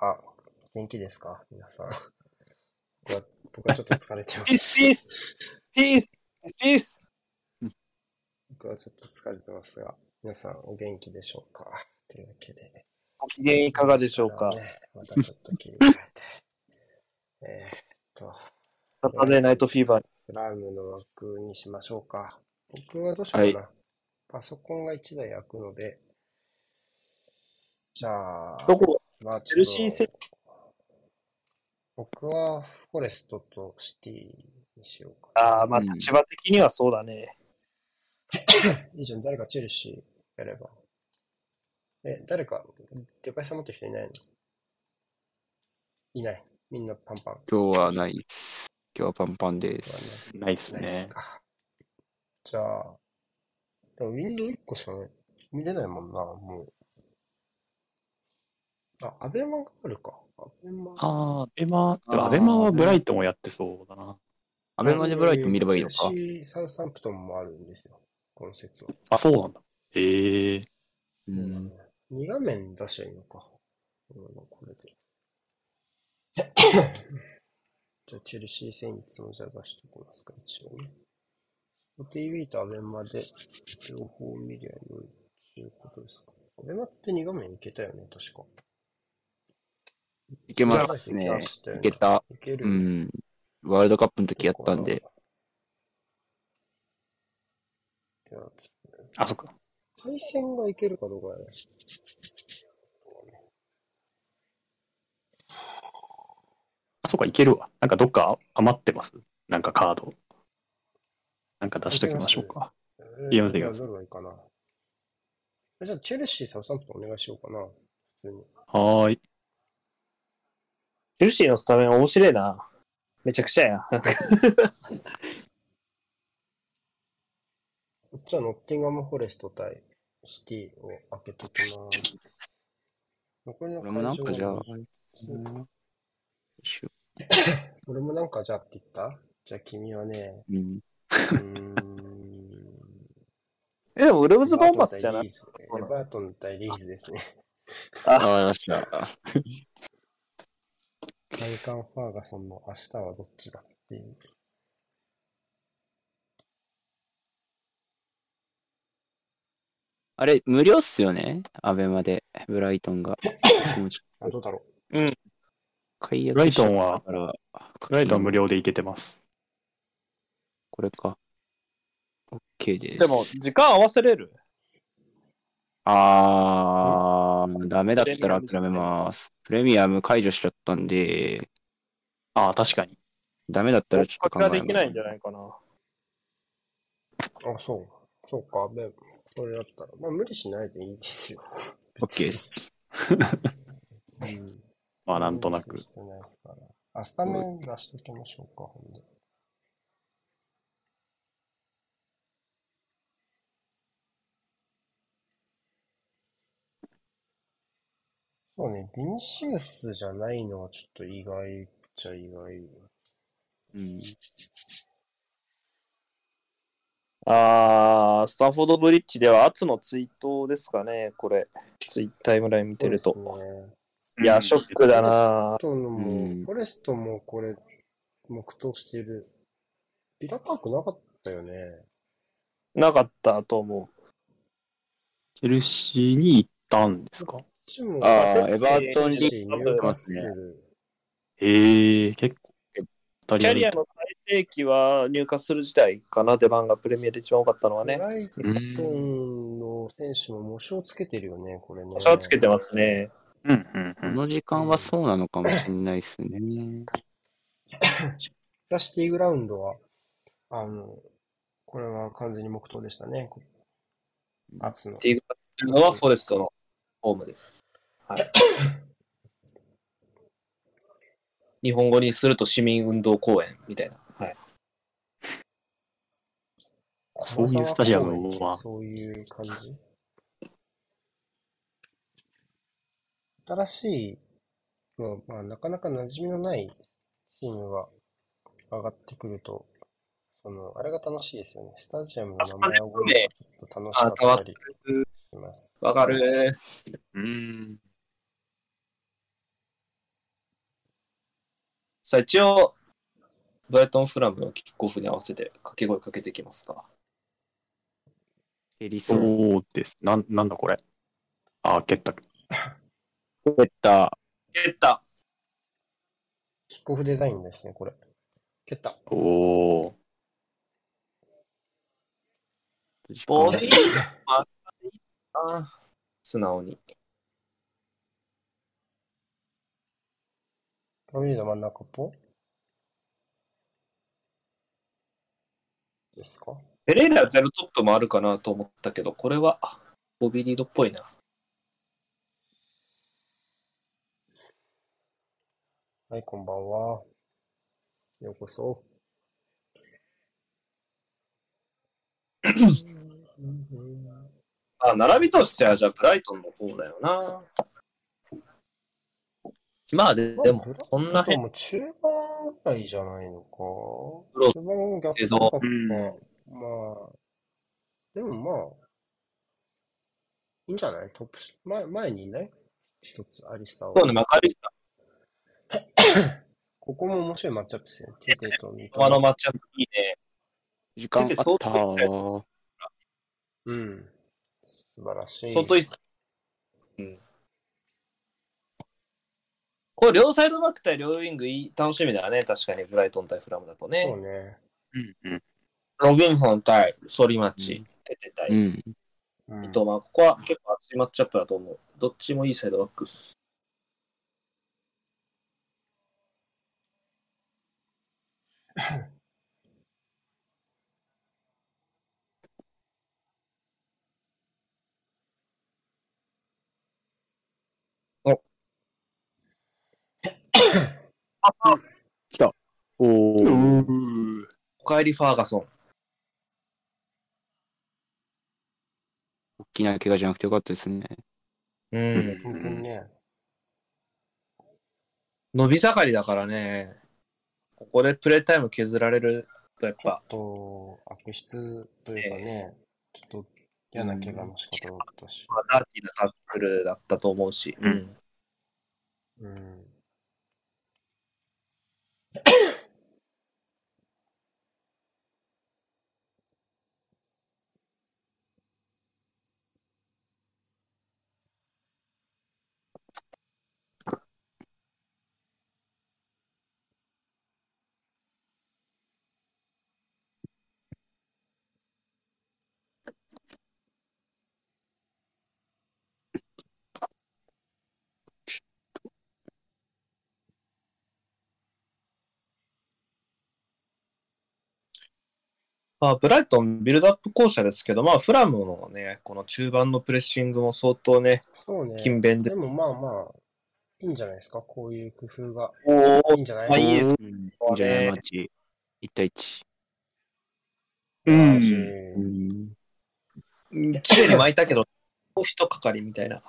あ、元気ですか？皆さん。僕は、僕はちょっと疲れてまピーす。ス、ピース、ピース、ピース。僕はちょっと疲れてますが、皆さんお元気でしょうか？というわけで。ご機嫌いかがでしょうか？ね、またちょっと切り替えて。えーっと、サタデーナイトフィーバー。プライムの枠にしましょうか。僕はどうしようかな。パソコンが1台開くので、じゃあ、どこ？まあ、チェルシー戦僕はフォレストとシティにしようか。ああ、まあうん立場的にはそうだね。いいじゃん、誰かチェルシーやれば。え、誰か、デカイさん持ってる人いないの？いない。みんなパンパン。今日はないです。今日はパンパンで。ですないですないですね。か。じゃあ、でもウィンドウ1個しかね、見れないもんな、もう。あ、アベマがあるか。アベマ。ああ、アベマ、でもアベマはブライトンもやってそうだな。アベマでブライト見ればいいのかチェ。ルシー、サウサンプトンもあるんですよ。この説は。あ、そうなんだ。へえうん。2画面出しゃいいのか。うん、これで。じゃあ、チェルシー戦いつもじゃあ出しておきますか、一応ね。TV とアベマで両方見りゃ良いということですか。アベマって2画面いけたよね、確か。いけますね。いけた。いける。うん。ワールドカップの時やったんで。あ、あ、そっか。配線がいけるかどうかやね。あ、そっか、いけるわ。なんかどっか余ってます？なんかカード。なんか出しときましょうか。えいきますいいいかな。じゃあ、チェルシー、サウサンプトンお願いしようかな。普通に。はーい。チェルシーのスタメン面白いな。めちゃくちゃや。こっちはノッティンガム・フォレスト対シティを開けときます。残りのこれもなんかじゃあ、俺もなんかじゃあって言った？じゃあ君はね、うん。うーん。え、でもウルブズ・ボーマスじゃない？エバートン対リーズですね。あ、わかりました。ダイカン・ファーガソンの明日はどっちだっていう。あれ、無料っすよね？アベマで、ブライトンが。どうだろと解約ブライトンはブライトンは無料でいけてます。これか。OK です。でも、時間合わせれる？あー、ダメだったら諦めます。プレミアム解除しちゃったんで、ああ、確かに。ダメだったらちょっとこ考えます。できないんじゃないかな。う。あ、そう。そうか、で、それだったら。まあ、無理しないでいいですよ。OK です。うん。まあ、なんとなく無理。する必要ないですから。あ、スタメン出しときましょうか、ほんで。そうね、ビニシウスじゃないのはちょっと意外っちゃ意外。うん。あー、スタンフォードブリッジでは、アツのツイートですかね、これ。ツイッタータイムライン見てると。ね。いや、ショックだなフォレストのも、うんフォレストもこれ、黙祷してる。ビラパークなかったよね。なかったと思チェルシーに行ったんですか？ちも、あーペッエバートンリーニューカッスルへえ結構。う。キャリアの最盛期は入荷する時代かな、出番がプレミアで一番多かったのはね。ブライトンの選手も模試つけてるよね、これね。差をつけてますね。うんうんうん。この時間はそうなのかもしれないですね。ザ・シティグラウンドは、あの、これは完全に黙祷でしたね。こ圧の。っていうのはフォレストのホームです。はい。日本語にすると市民運動公園みたいな。はい。そういうスタジアムはそういう感じ？新しい、まあ、まあ、なかなか馴染みのないチームが上がってくると、その、あれが楽しいですよね。スタジアムの名前を覚えるのがちょっと楽しかったりします。わかる。うん。さあ、一応、ブライトン・フラムのキックオフに合わせて掛け声かけていきますか。エリソン。そうです。なん、なんだこれ？あ、蹴った。蹴った。蹴った。キックオフデザインですね、これ。蹴った。おー。時ボ間ディー、まあ、素直に。ロビーの真ん中っぽ？ですか？ペレイラゼロトップもあるかなと思ったけど、これはボビーリードっぽいな。はい、こんばんは。ようこそ。あ、並びとしてはじゃあブライトンの方だよな。まあででも、こんなで辺、も中盤ぐらいじゃないのか。ロ中盤逆かか。うんまあ、でもまあ、いいんじゃない？トップし、前、前にいない？一つ、アリスターはそうね、マカリスタ、ここも面白いマッチアップですよね。テテとミトあのマッチアップいいね。時間あった。うん。素晴らしい。相当いいっす。うん。これ両サイドバック対両ウィングいい楽しみだね。確かに、ブライトン対フラムだとそうね。ね。うんうん。ロビンソン対ソリマッチ、テテ対うん。うん三笘、ここは結構熱いマッチアップだと思う。どっちもいいサイドバックっす。来た。おうー。ーおかえりファーガソン。大きな怪我じゃなくてよかったですね。うん。本当にね。伸び盛りだからね。ここでプレータイム削られるとやっぱ、と、悪質というかね、ちょっと嫌な怪我の仕方だったし。まあ、ダーティーなタックルだったと思うし。うん。うん。まあ、ブライトンビルドアップ校舎ですけど、まあ、フラムのね、この中盤のプレッシングも相当ね、そうね。勤勉でで。もまあまあ、いいんじゃないですか、こういう工夫が。おいいんじゃない？まあいいですうん。いいんじゃない？マッチ。1対1。うマジん。うん。綺麗に巻いたけど、もう一かかりみたいな。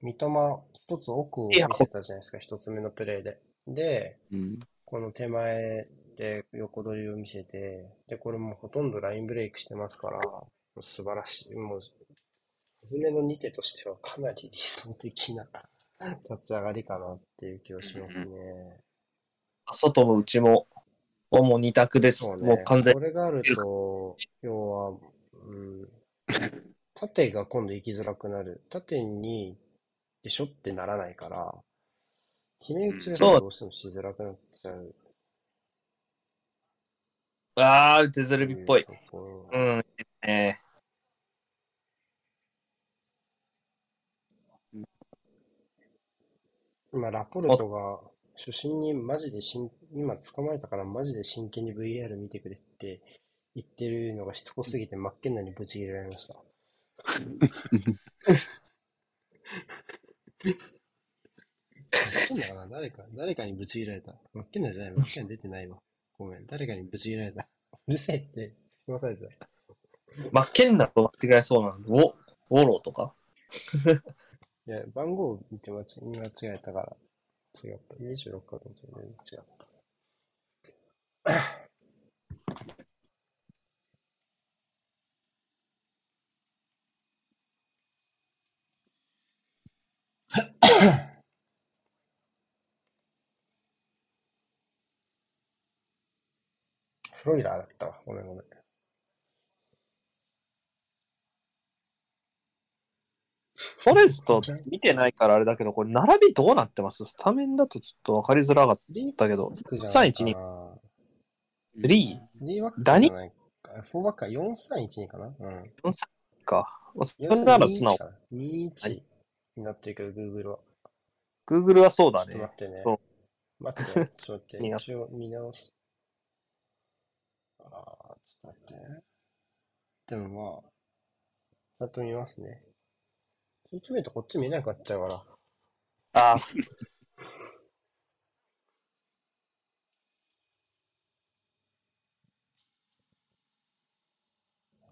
三笘、一つ奥を見せたじゃないですか、一つ目のプレーで。で、うん。この手前で横取りを見せて、で、これもうほとんどラインブレイクしてますから、素晴らしい。もう、初めの2手としてはかなり理想的な 立ち上がりかなっていう気がしますね。外も内も、もう二択です。そうね。もう完全これがあると、要は、うん、縦が今度行きづらくなる。縦に、でしょってならないから、決め打ちがどうしてもしづらくなっちゃう。ああ、デゼルビっぽい。うん、ね。今、ラポルトが、初心にマジでしん、今捕まえたからマジで真剣に VR 見てくれって言ってるのがしつこすぎて真っ健なにブチ切れられました。真っ健だかな？誰か、誰かにブチ切られた。真っ健なじゃない、真っ健出てないわ。ごめん、誰かにブチ切られた。うるせえって、すいません。マッケンナと間違えそうなの。お、ウォローとか？いや、番号見て間違見間違えたから、違った。26かと思って全然違った。フロイラーだったわ。ごめんごめん。フォレスト見てないからあれだけど、これ並びどうなってます？スタメンだとちょっと分かりづらかったけど、クじゃないか312な。3、リーバックダニじゃないか。フォーバックか4-3-1-2かな？うん。4、3か。まあそれなら素直4-3-2-1。かな。2-1になってるけど、Google は。Google はそうだねちょっと待。ってねそう。待ってね、ちょっと待って。一応見直す。ああ、ちょっと待って。でもまあ、ちゃんと見ますね。そう見るとこっち見えなくなっちゃうから。ああ、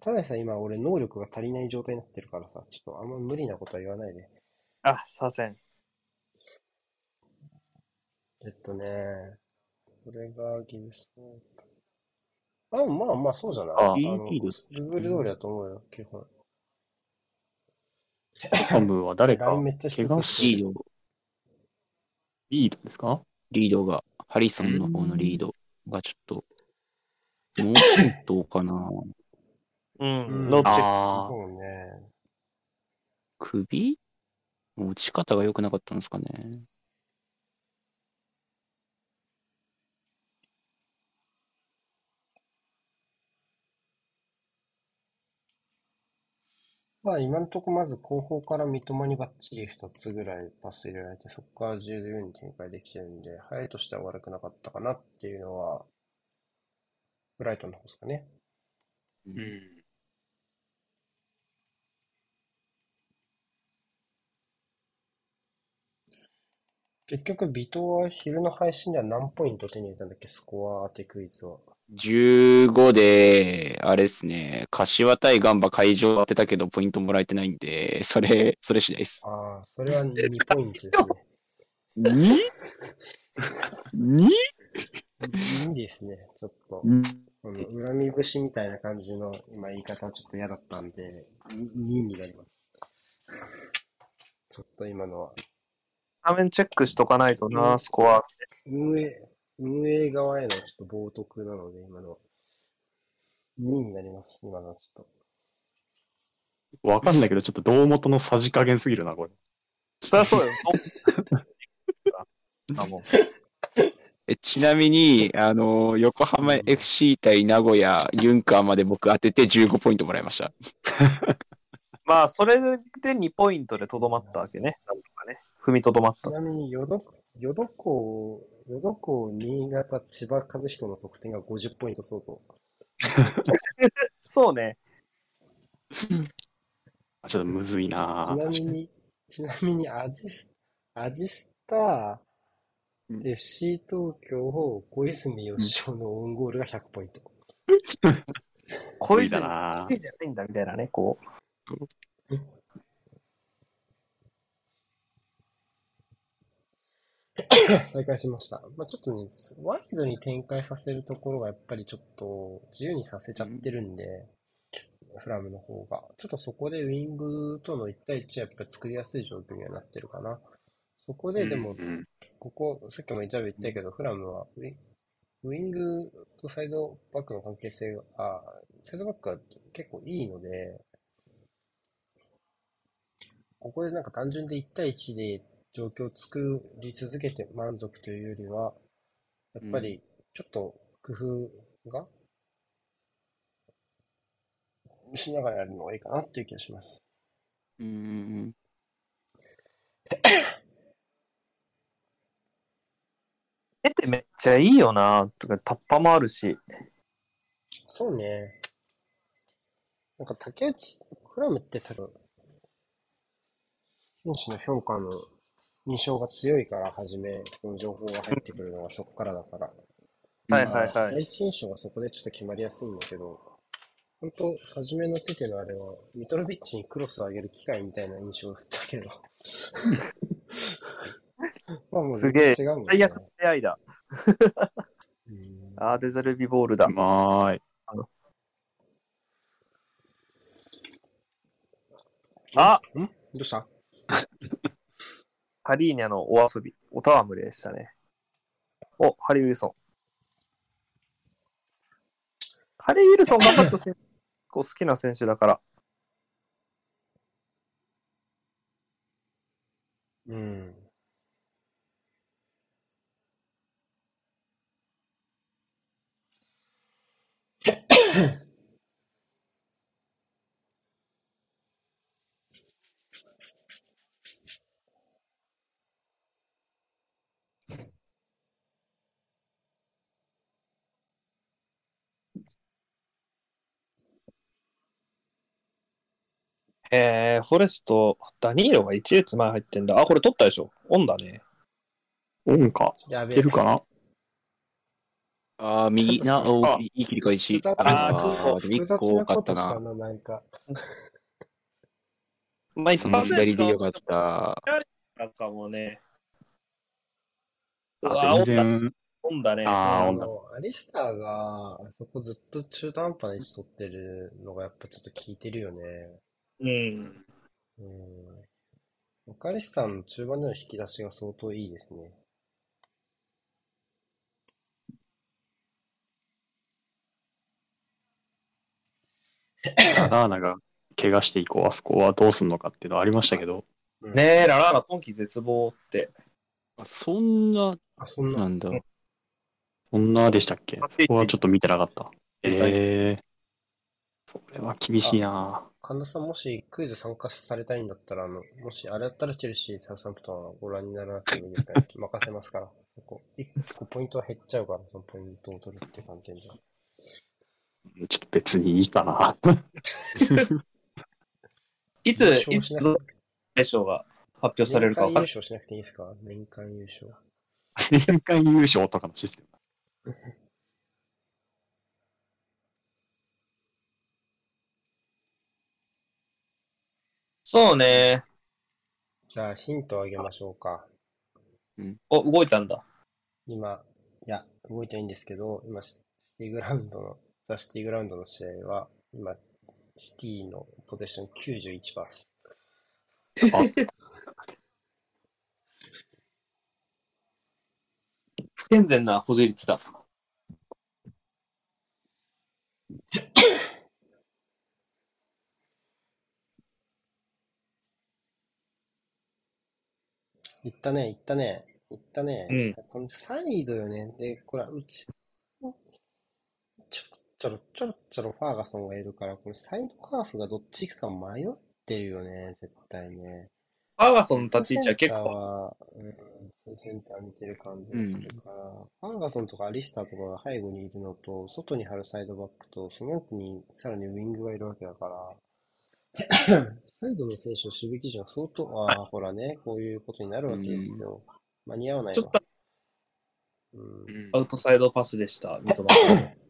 ただでさ、今俺能力が足りない状態になってるからさ、ちょっとあんま無理なことは言わないで。あ、させん。えっとね、これがギブスあ、まあまあそうじゃないああいいの、いいです。Google 通りだと思うよ、基本。ハムは誰か怪我くしリード、リードですか？リードが、ハリソンの方のリードがちょっと、脳震盪かなううんん、ノーチェック。ああ、そうね。首？もう打ち方が良くなかったんですかね。まあ今のところまず後方から三笘にバッチリ2つぐらいパス入れられて、そこから自由に展開できてるんで、入りとしては悪くなかったかなっていうのは、ブライトンの方ですかね。うん。結局、ビトは昼の配信では何ポイント手に入れたんだっけ、スコア当てクイズは。15で、あれですね、柏対ガンバ会場当てたけどポイントもらえてないんで、それ、それ次第です。ああ、それは2ポイントですね。2?2? いいですね。ちょっと、うの恨み節みたいな感じの今言い方はちょっと嫌だったんで、2になります。ちょっと今のは。画面チェックしとかないとな、スコア。運営、運営側へのちょっと冒涜なので、今のは。2になります、今のはちょっと。わかんないけど、ちょっと胴元のさじ加減すぎるな、これ。そりゃそうよ。あ、もう。えちなみに、あの、横浜 FC 対名古屋ユンカーまで僕当てて15ポイントもらいました。まあ、それで2ポイントでとどまったわけね。なんとかね。踏みとどまったち。なみに、ヨド、ヨド港、ヨド港、新潟、千葉和彦の得点が50ポイント相当。そうね。あちょっとむずいちななみに、ちなみに、アジス、アジスタうん FC 東京、小泉義雄のオウンゴールが100ポイント。こいつだなじゃないんだみたいなね、こう。再開しました。まあ、ちょっとね、ワイドに展開させるところがやっぱりちょっと自由にさせちゃってるんで、フラムの方が。ちょっとそこでウィングとの1対1はやっぱり作りやすい状況にはなってるかな。そこででもう、んここ、さっきもジャブ言ったけど、フラムはウィウィングとサイドバックの関係性が、あ、サイドバックは結構いいので、ここでなんか単純で1対1で状況を作り続けて満足というよりは、やっぱりちょっと工夫がしながらやるのがいいかなっていう気がします。うーん。絵ってめっちゃいいよな。とか、タッパもあるし。そうね。なんか竹内、フラムって多分、選手の評価の印象が強いから、はじめ、その情報が入ってくるのがそこからだから。はいはいはい。第一印象がそこでちょっと決まりやすいんだけど、本当初めのテテのあれは、ミトロビッチにクロスを上げる機会みたいな印象だったけど。まあもうすげえ違うもんね最悪の出会いだ。うんあーデザルビボールだう。まーい。あん？どうした？ハリーニャのお遊び。おたわむれでしたね。お、ハリー・ウィルソン。ハリー・ウィルソン頑張ってほしい。結構好きな選手だから。うん。えー、フォレスト、ダニーロが1列前入ってんだ。あ、これ取ったでしょ。オンだね。オンか。やべいけるかな？ああ、右な、おあいい切り返し。あーでも複雑一個多かったな。な、なんか。まあ、一その般左でよかった。なんかもうね。うあ全ンだ、然、オンだね。ああーオンだの、アリスターが、あそこずっと中途半端な位置取ってるのがやっぱちょっと効いてるよね。うん。うん。オカリスターの中盤での引き出しが相当いいですね。ララーナが怪我して以降、あそこはどうすんのかっていうのはありましたけど、うんねえ、ララーナ今季絶望って。あそんな、あ、そんな、なんだ。そんなでしたっけ？あそこはちょっと見てなかった。ええー。それは厳しいな神田さんもしクイズ参加されたいんだったら、あの、もしあれだったらチェルシー、サウサンプトンはご覧にならなくてもいいですかね。任せますから。そこ。一個ポイントは減っちゃうから、そのポイントを取るって観点では。ちょっと別にいいかな。いつ、優いつ勝しなくて大賞が発表されるか分かんない。年間優勝しなくていいですか？年間優勝。年間優勝とかのシステム。そうね。じゃあヒントをあげましょうか。お、動いたんだ。今、いや、動いてないんですけど、今、シティグラウンドの、ザ・シティグラウンドの試合は、今、シティのポゼッション91%です。不健全な保持率だ。いったね、いったね、いったね。うんこのサイドよね。で、これ、うち、ちょろちょろちょろちょろファーガソンがいるから、これサイドハーフがどっち行くか迷ってるよね、絶対ね。ファーガソンの立ち位置は結構、は、うん、センター見てる感じがするから、ファーガソンとかアリスターとかが背後にいるのと、外に張るサイドバックと、その奥にさらにウィングがいるわけだから、サイドの選手の守備基準は相当、ああ、ほらね、こういうことになるわけですよ。間に合わないわちょっ。とうんアウトサイドパスでした、三笘。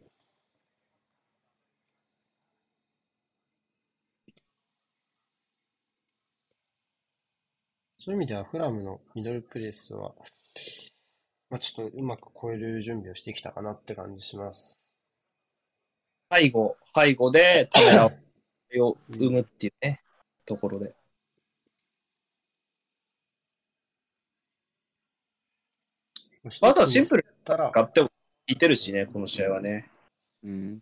そういう意味では、フラムのミドルプレスは、まあ、ちょっとうまく超える準備をしてきたかなって感じします。背後、背後でを生むっていうね、ところで。あとはシンプルたら、買ってもいてるしね、この試合はね。うん。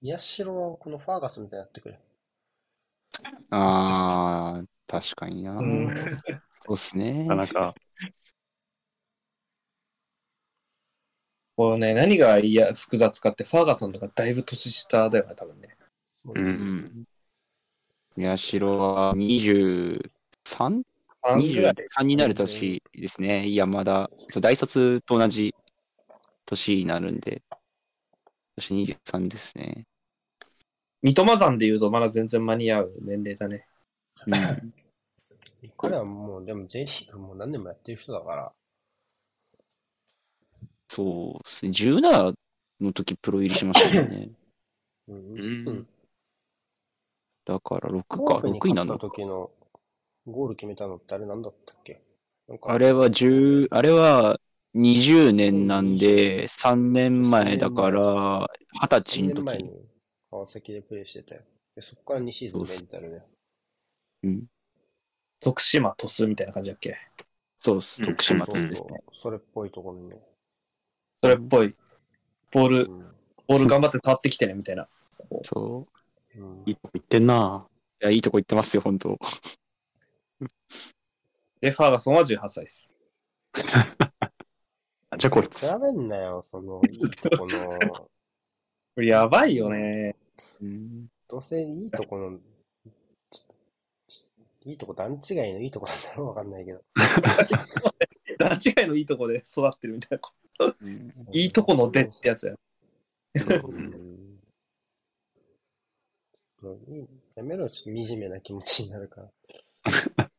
宮代はこのファーガソンみたいになってくれ。ああ、確かにな。うんそうっすねな。かなか、このね、何がいや複雑かって、ファーガソンとかだいぶ年下だよね、多分ね。う。うんん。宮代は 23?23 3ぐらい。になる年ですね。いや、まだ、そう大卒と同じ年になるんで、私23ですね。三笘山で言うとまだ全然間に合う年齢だね。うん。彼はもう、でも J リーグもう何年もやってる人だから、そうですね。17の時プロ入りしましたよね。うん。うんうん。だから6か、コープに6位なの勝った。時のゴール決めたのってあれなんだったっけ？あれは10、あれは20年なんで、3年前だから、20歳3の時。に川崎でプレーしてたよ。でそこから2シーズンレンタルで。うん。徳島、鳥栖みたいな感じだっけ？そうっす。うん徳島そうですね。そう。それっぽいところにね。それっぽい。ボールう、ん。ボール頑張って触ってきてね、みたいな。こ。そう。うんいいとこ行ってんな。いや、いいとこ行ってますよ、本当 で、ファーガソンは18歳です。あじゃあこいつ。比べんなよ、その、いいとこの、これやばいよね。うん。どうせいいとこの、いいとこ段違いのいいとこなんだろうわかんないけど。段違いのいいとこで育ってるみたいな。うんいいとこの出ってやつや。うんもうやめろよ、ちょっと惨めな気持ちになるから。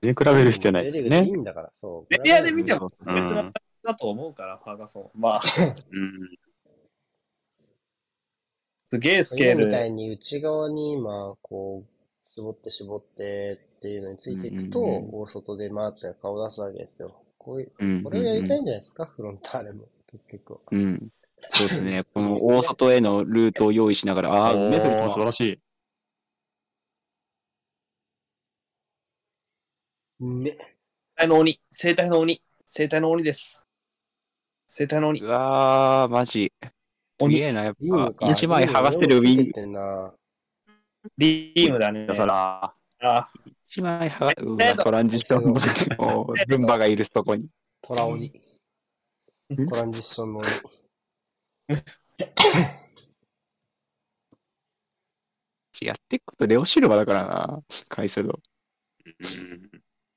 全然比べる必要ないねーグでいい。んだから、そう。メディアで見てもうん別のだと思うから、ファーガソン。まあ、うん。すげえスケー今みたル。いに内側に今、こう、絞って絞ってっていうのについていくと、うんうんうん大外でマーチが顔出すわけですよ。こういう、うんこれをやりたいんじゃないですか、フロンターレも、結局は。うん。そうですね。この大外へのルートを用意しながら、ああ、おメフルー素晴のらしい。ね。生体の鬼。生体の鬼。生体の鬼です。生体の鬼う。わー、マジ。す鬼げえな、やっリームか。ぱ。一枚剥がせるウィンリームついてんなリームだねだ。から、あ、一枚剥が、うわ、トランジションの、もう、ルンバがいるとこに。トラ鬼。ん？トランジッションの鬼。やっていくことレオシルバだからな、カイセド。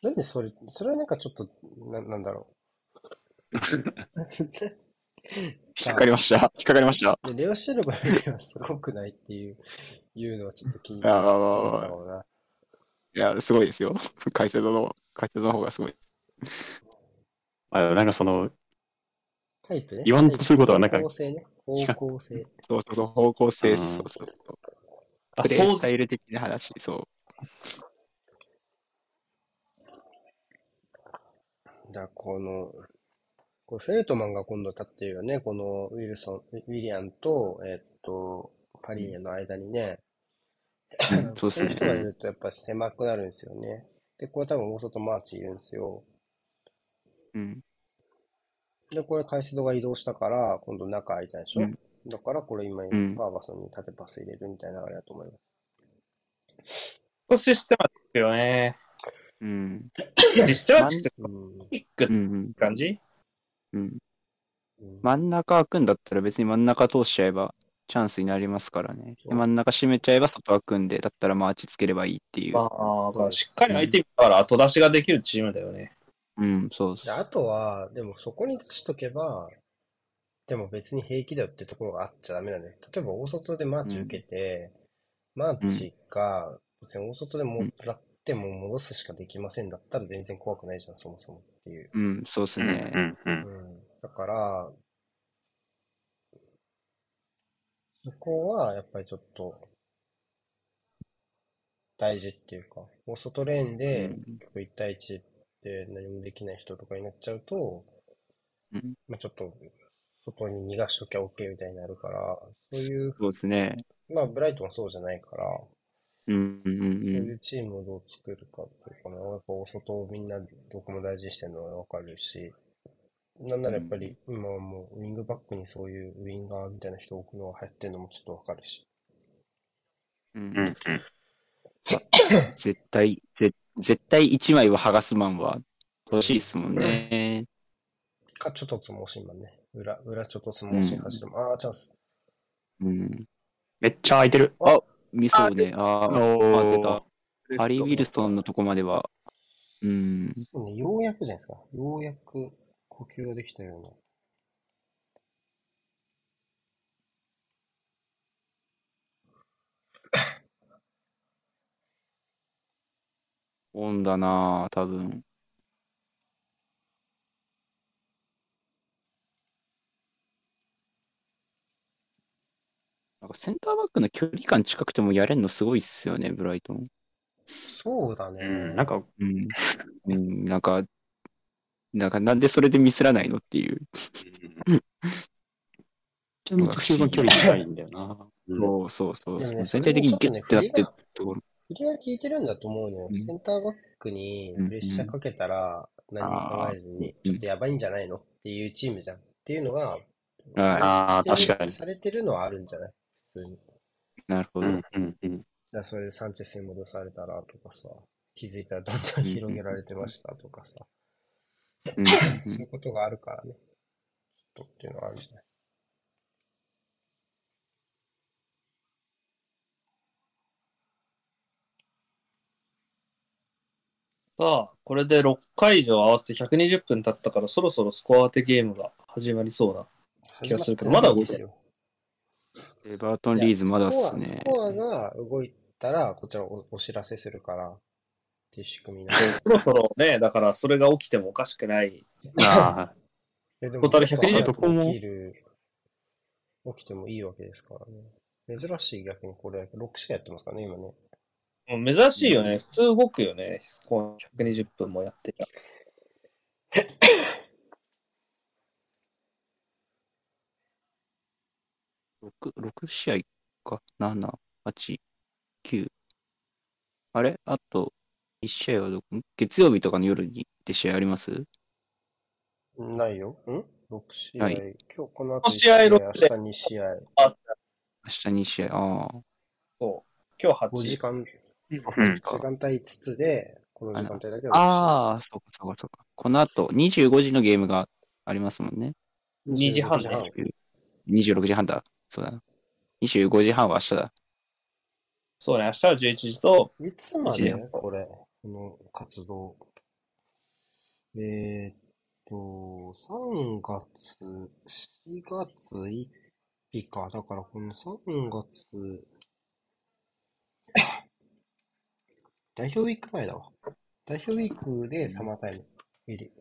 なんでそれ、それはなんかちょっと、ななんだろう。引っかかりました。引っかかりました。でレオシルバーよりはすごくないっていう、いうのはちょっと気になまあるだろうな。いや、すごいですよ。カイセドの、カイセドの方がすごい。あなんかその、タイプね。言わんとすることはなんか方向性ね。方向性。そうそうそう、方向性、うんそうそうそう。あプレイそうスタイル的な話、そう。だこの、これフェルトマンが今度立ってるよね。このウィルソン、ウィリアンと、えっと、パリーニャの間にね。うんそうですね人がいるとやっぱ狭くなるんですよね。で、これ多分大外マーチいるんですよ。うん。で、これカイセドが移動したから、今度中空いたでしょ？うんだからこれ今、んファーガソンに縦パス入れるみたいな流れだと思います。少しシステマチックよね。うん。システマチックってうん。ピックってうん。感じうん。うん真ん中開くんだったら別に真ん中通しちゃえばチャンスになりますからね。で真ん中閉めちゃえば外開くんで、だったらマーチつければいいっていう。まあ、だからしっかり相手見ながら後出しができるチームだよね。うん、そうっすで。あとは、でもそこに出しとけば、でも別に平気だよってところがあっちゃダメだね。例えば大外でマーチ受けて、マーチが、別に大外でもらっても戻すしかできませんだったら全然怖くないじゃん、そもそもっていう。うん、そうっすうんね。うんう。うんん。だから、そこはやっぱりちょっと、大事っていうか、大外レーンでうん結構1対1で何もできない人とかになっちゃうと、うんまあちょっと、外に逃がしときゃ OK みたいになるから、そういう、そうですね。まあブライトンそうじゃないから、うん、うん、うんそういうチームをどう作るかっていうかな、やっぱ大外をみんなどこも大事にしてるのはわかるし、なんならやっぱり今はもうウィングバックにそういうウィンガーみたいな人を置くのが流行ってるのもちょっとわかるし。うん。うんうん。絶対、ぜ絶対一枚は剥がすマンは欲しいですもんね。か、ちょっとつもしんまんね。裏、裏ちょっとつもしん走る。ああ、チャンス。うん。めっちゃ空いてる。あ、ミソね。あーお出たハリー・ウィルソンのとこまでは、うん。そうね、ようやくじゃないですか。ようやく呼吸ができたような。オンだなぁ、多分。なんかセンターバックの距離感近くてもやれんのすごいっすよね、ブライトン。そうだね。うん。なんか、うん。うん、なんか、なんかなんでそれでミスらないのっていう。ちょっと目標の距離高いんだよな。そうそうそう。全体的にギュッてなってるところ。振りが効いてるんだと思うのよ。うんセンターバックにプレッシャーかけたら何も考えずに、うんちょっとやばいんじゃないのっていうチームじゃん。っていうのが、あー確かにされてるのはあるんじゃない？普通に。なるほど。うんうんうん。じゃあそれでサンチェスに戻されたらとかさ、気づいたらどんどん広げられてましたとかさ、うんそういうことがあるからね。ちょっとっていうのはあるんじゃない？さあ、これで6回以上合わせて120分経ったから、そろそろスコア当てゲームが始まりそうな。気がするけどまだ動いてる？る。エバートン・リーズまだっすねス。コアスコアが動いたら、こちらおお知らせするから、っていう仕組みなんでそろそろね、だからそれが起きてもおかしくない。ああ、トータル120早くここも起きる、起きてもいいわけですからね。珍しい逆にこれ、6試合やってますからね、今ね。もう珍しいよね。普通動くよね。スコア120分もやってたら。6、6試合か？7、8、9。あれ？あと、1試合はどこ？ん月曜日とかの夜にって試合あります？ないよ。ん ?6 試合。はい今日この後この試合1 6試合明日2試合。あ、明日2試合。ああ。そう。今日5時8。間、うん。時間帯5つで、この時間帯だけはああ、そうかそうかそうか。この後、25時のゲームがありますもんね。2時半26ね。26時半だ。そうだ。25時半は明日だ。そうね、明日は11時と、いつまでこれ、この活動。えーっと、3月、4月1日か。だからこの3月、代表ウィーク前だわ。代表ウィークでサマータイム入り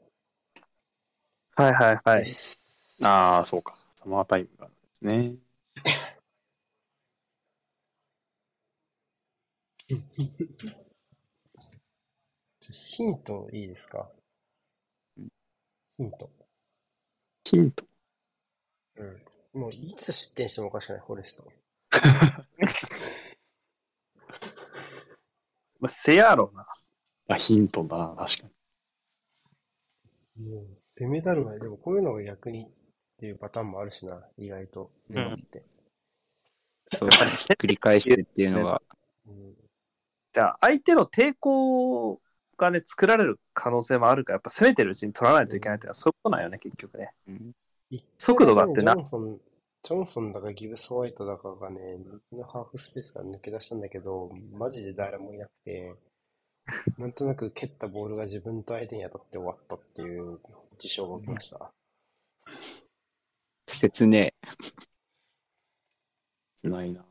はいはいはで。す。ああ、そうか。サマータイムがあるんですね。ヒントいいですか？ヒント。ヒント？うん。もういつ失点してもおかしくない、フォレスト。まあ、せやろな。あ、ヒントだな、確かに。もう、攻めだるまで、でもこういうのが逆にっていうパターンもあるしな、意外と。ん今って。そう。繰り返してっていうのが。うんじゃあ、相手の抵抗がね、作られる可能性もあるから、やっぱ攻めてるうちに取らないといけないっていうのは、そういうことなんよね、結局ね。うん速度があってなジョンソン、ジョンソンだかギブス・ホワイトだかがね、右のハーフスペースから抜け出したんだけど、マジで誰もいなくて、なんとなく蹴ったボールが自分と相手に当たって終わったっていう事象が起きました。説明。ないな。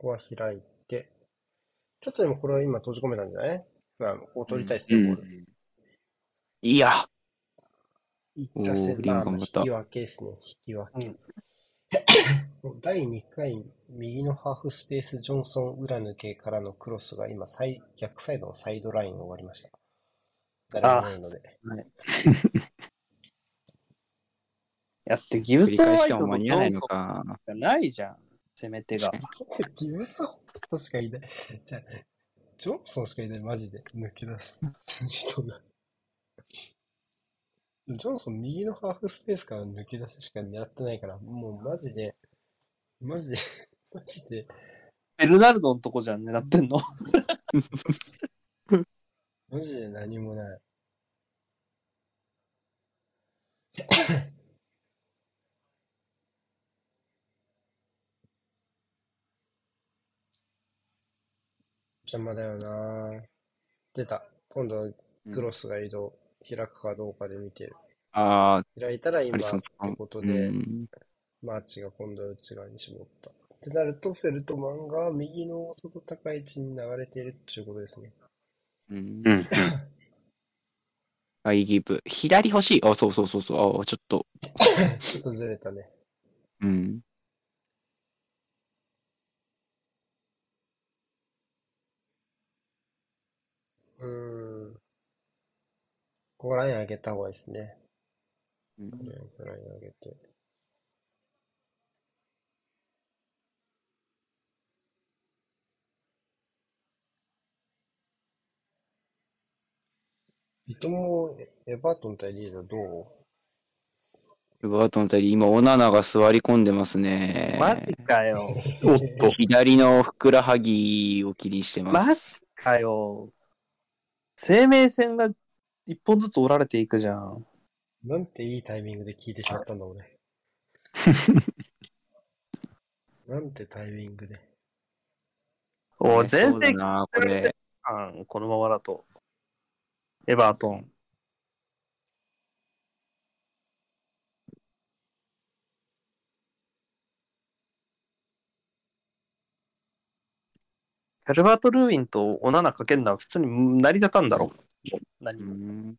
ここは開いて、ちょっとでもこれは今閉じ込めたんじゃない？まあ、こう取りたいですよ、ボール。いや一過性ま引き分けですね、引き分け。もう第2回、右のハーフスペース、ジョンソン裏抜けからのクロスが今、逆サイドのサイドラインを終わりました。誰もいないので。やって、ギブ繰りソン・ホワイトの間に合わないのか。がないじゃん、攻め手が。ギブソン？としかいない。じゃあ、ジョンソンしかいない、マジで。抜け出す人が。ジョンソン右のハーフスペースから抜け出ししか狙ってないから、もうマジで、マジで、マジで、ベルナルドのとこじゃん、狙ってんの？マジで何もない。邪魔だよな出た。今度はクロスが移動、開くかどうかで見てる。あ開いたらあ、今ってことうで、ん。マーチが今度は内側に絞った。ってなると、フェルトマンが右の外高い位置に流れているっていうことですね。うんうん、うん。アイギブ。左欲しい。あ、そうそうそうそう。あ、ちょっと。ちょっとずれたね。うん。うーん。ここら辺上げた方がいいですね。うんとりあえずライン上げて。ビトもエバートン対リードどう？エバートン対今、オナナが座り込んでますね。マジかよ。おっと、左のふくらはぎを気にしてます。マジかよ。生命線が一本ずつ折られていくじゃん。なんていいタイミングで聞いてしまったんだ、俺。なんてタイミングで。おね全盛期そうだな、これ。間、このままだと。エバートン。ヘルバート・ルーインとオナナかけるのは普通に成り立たんだろう。何うも。ん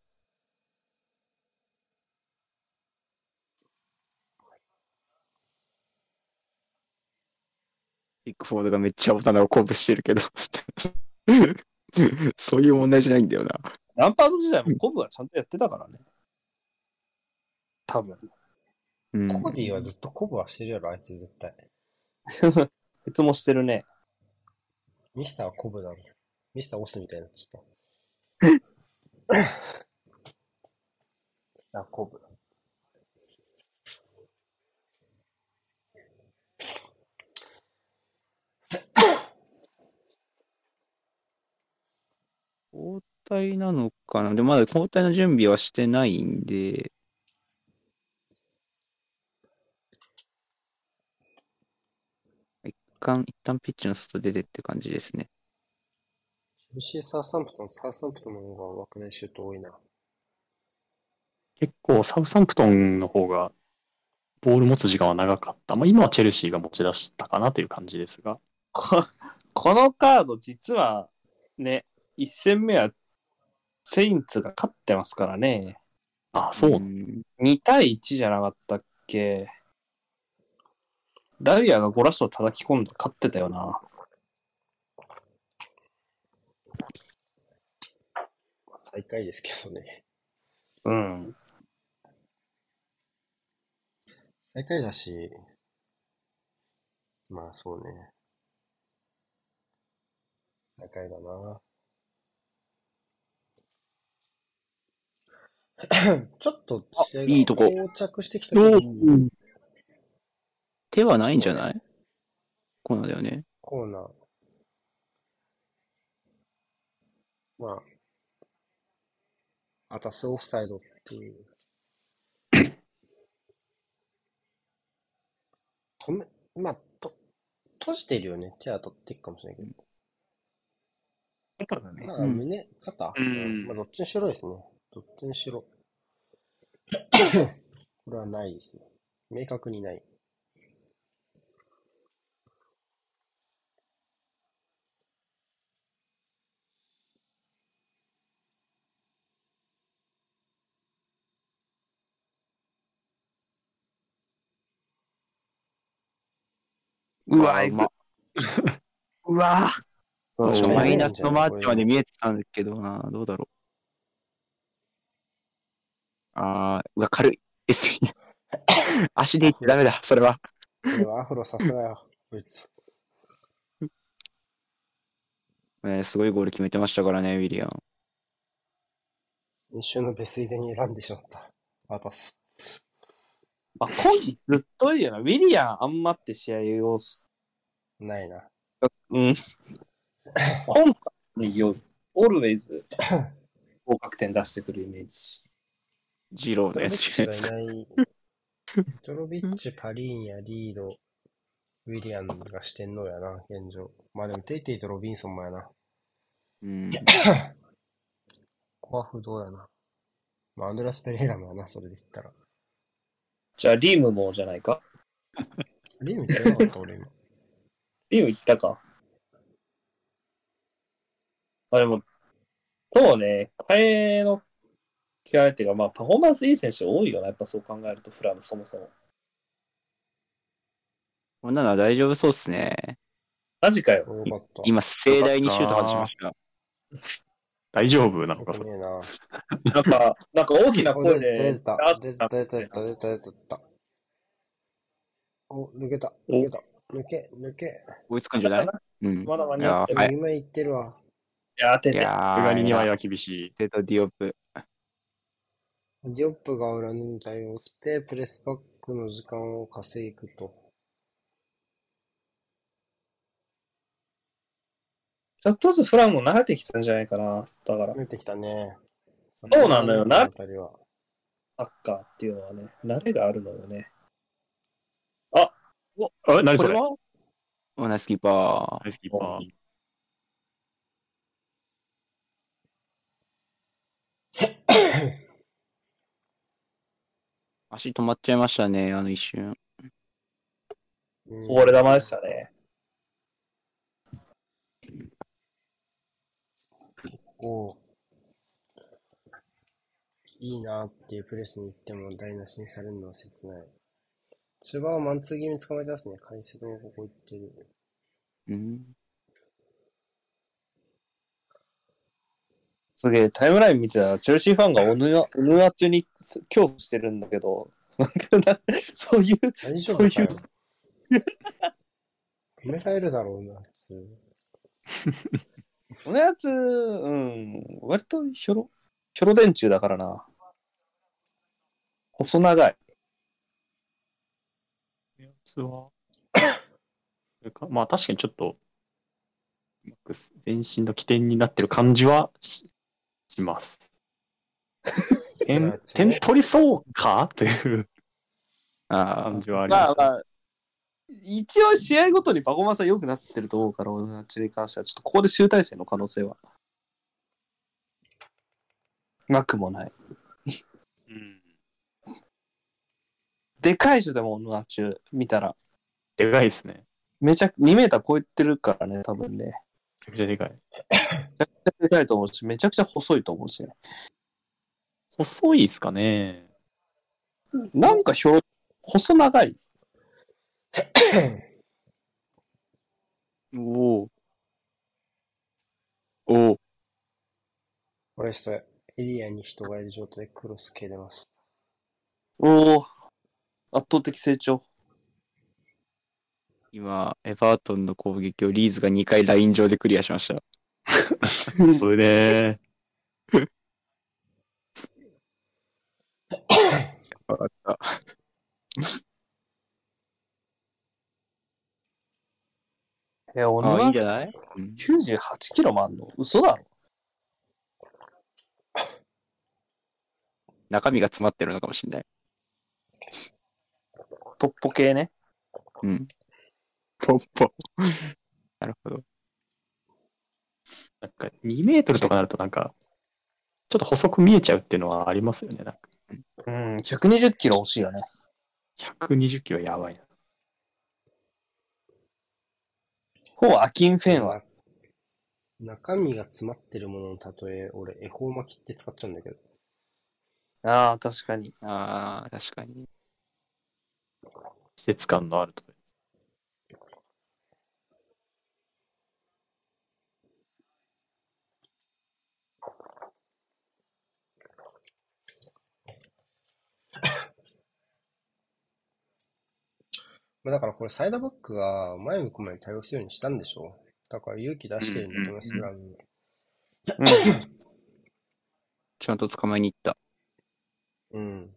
ピックフォードがめっちゃオナナを鼓舞してるけど。そういう問題じゃないんだよな。ランパード時代もコブはちゃんとやってたからね。多分。うんコーディはずっとコブはしてるやろ、あいつ絶対。いつもしてるね。ミスターはコブだろ。ミスターオスみたいになっちゃった。ミスターコブ。交代なのかな？でまだ交代の準備はしてないんで、一旦、一旦ピッチの外出てって感じですね。チェルシー、サーサンプトン、サーサンプトンの方が枠内シュート多いな。結構サウサンプトンの方がボール持つ時間は長かった。まあ、今はチェルシーが持ち出したかなという感じですが。こ このカード、実はね、1戦目はセインツが勝ってますからね。あ、そう。ん2対1じゃなかったっけ？ラビアがゴラストを叩き込んで勝ってたよな。まあ最下位ですけどね。うん。最下位だし、まあそうね。最下位だな。ちょっと試合があいいとこ膠着してきたけど、手はないんじゃない？こうなんだよね。コーナー。まあ、アタスオフサイドっていう。止め、まあ、と、閉じてるよね。手は取っていくかもしれないけど。肩だねまあ、うん胸、肩、うんまあ、どっちにしろですね。どっちにしろ。これはないですね。明確にない。うわ、え うわマイナスのマッチまで見えてたんだけどな、どうだろう。あー、うわ、軽い。足でいってダメだ、それは。これはアフロさすがよ、こいつ。ね、すごいゴール決めてましたからね、ウィリアム。一瞬のベスイデに選んでしまった。アタス。あ、今季ずっといいよな。ウィリアンあんまって試合をす、ないな。うん。本によ、オルウェイズ、合格点出してくるイメージ。ジロートロビッのやつチがいない。トロビッチ、パリーニャ、リード、ウィリアンがしてんのやな、現状。まあでも、テイテイとロビンソンもやな。うん。コア不動やな。まあ、アンドレアス・ペレイラもやな、それで言ったら。じゃあ、リームもじゃないか？リーム言ってなかった、俺今。リーム行ったか？あ、でも、そうね、替えの気合っていうか、まあ、パフォーマンスいい選手多いよな、やっぱそう考えると、フラムそもそも。こんなのは大丈夫そうっすね。マジかよ。よかった。今、盛大にシュート外しました。大丈夫なのか、それ。な。なんか、なんか大きな声出で、た、あ出た、出た、出た、出た、出た。お、抜けた、抜けた。抜け、抜け。追いつくんじゃない？うん。まだ間いに合ってる。今言ってるわ。いや、当ていて。やさすがに2枚ー、は厳しい。テトディオプ。ディオップが裏に対応して、プレスバックの時間を稼ぐと。ちょっとずつフランも慣れてきたんじゃないかな。だから、出てきたね。そうなのよなサッカーっていうのはね、慣れがあるのよね。あ、何それ？これは？おナイスキーパー。ナイスキーパー。足止まっちゃいましたね、あの一瞬。うんこぼれ球でしたね。こう、いいなっていうプレスに行っても台無しにされるのは切ない。中盤はマンツー気味に捕まえてますね。カイセドがここ行ってる。うん。すげえ、タイムライン見てたら、チェルシーファンがオヌアオヌア中に恐怖してるんだけど、なんかなそういう、大丈夫そういう。止められるだろうな、普通。オヌア中、うん、割とひょろ、ひょろ電柱だからな。細長い。やつは、まあ確かにちょっと、うまく前進の起点になってる感じはしします。点点取りそうか？というあ感じはあります。まあまあ、一応試合ごとにパフォーマンスは良くなってると思うから、オヌア中に関しては、ちょっとここで集大成の可能性は、なくもない。うんでかい人でもオヌア中見たら、でかいですね。めちゃ、2メーター超えてるからね、多分ね。めちゃくちゃでかい。めちゃくちゃでかいと思うし、めちゃくちゃ細いと思うしね。細いですかね。なんかひょろ、細長い。おお。おお。フォレストエリアに人がいる状態でクロス蹴れました。おお圧倒的成長。今、エバートンの攻撃をリーズが2回ライン上でクリアしました。それで、わかった。え、いいんアじゃない、うん、98キロもあんの？嘘だろ中身が詰まってるのかもしれない。トッポ系ね。うん。ポッポ。なるほど。なんか2メートルとかなるとなんか、ちょっと細く見えちゃうっていうのはありますよね。なんかうん、120キロ惜しいよね。120キロやばいな。ほぼアキンフェンは？な中身が詰まってるものの例え、俺、恵方巻きって使っちゃうんだけど。ああ、確かに。ああ、確かに。季節感のあると。まあだからこれサイドバックが前向く前に対応するようにしたんでしょだから勇気出してるんだと思います、ラムに。うん。ちゃんと捕まえに行った。うん。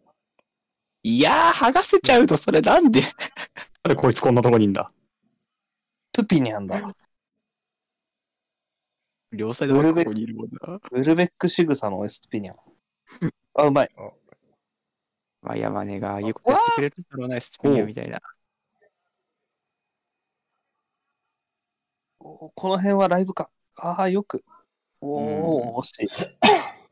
いやー、剥がせちゃうと、それなんで なんでこいつこんなとこにいんだトゥピニャンだ。両サイドバックここにいるもんな。ウルベック仕草のエストピニャン。あ、うまい。マヤマネがああいうことやってくれるんだろうな、スピニアみたいな。この辺はライブか。ああ、よく。おお、惜しい。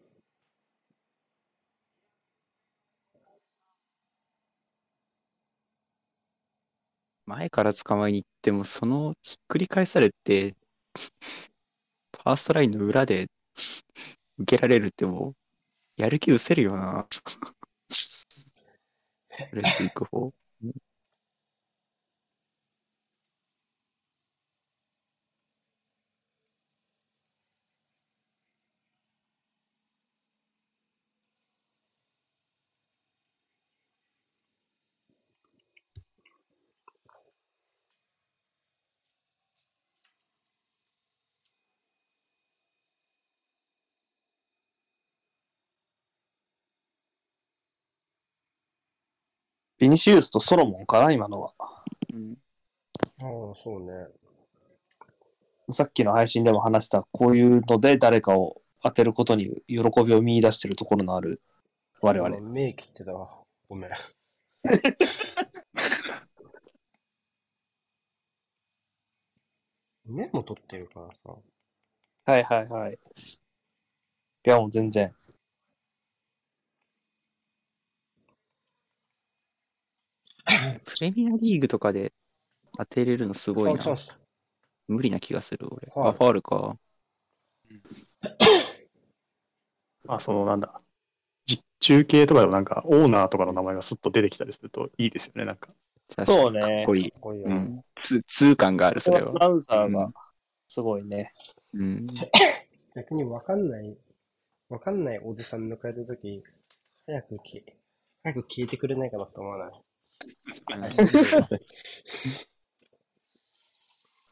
前から捕まえに行っても、そのひっくり返されて、ファーストラインの裏で受けられるってもう、やる気失せるよな。プレス行く方。ビニシウスとソロモンかな、今のは。うん。ああ、そうね。さっきの配信でも話した、こういうので誰かを当てることに喜びを見出してるところのある我々。今目切ってたわ。ごめん。メモ取ってるからさ。はいはいはい。いやもう全然。レミアリーグとかで当てれるのすごいあ、な。無理な気がする、俺。ファウルあ、ファールか。あ、そのなんだ。実中継とかでもなんか、オーナーとかの名前がスッと出てきたりするといいですよね、なんか。そうねかっこいい。かっこいいよね。うん。つ痛感がある、それは。アナウンサーがうんすごいね。うん。逆にわかんない、わかんないおじさん抜かれたとき、早く消え、早く消えてくれないかなと思わない？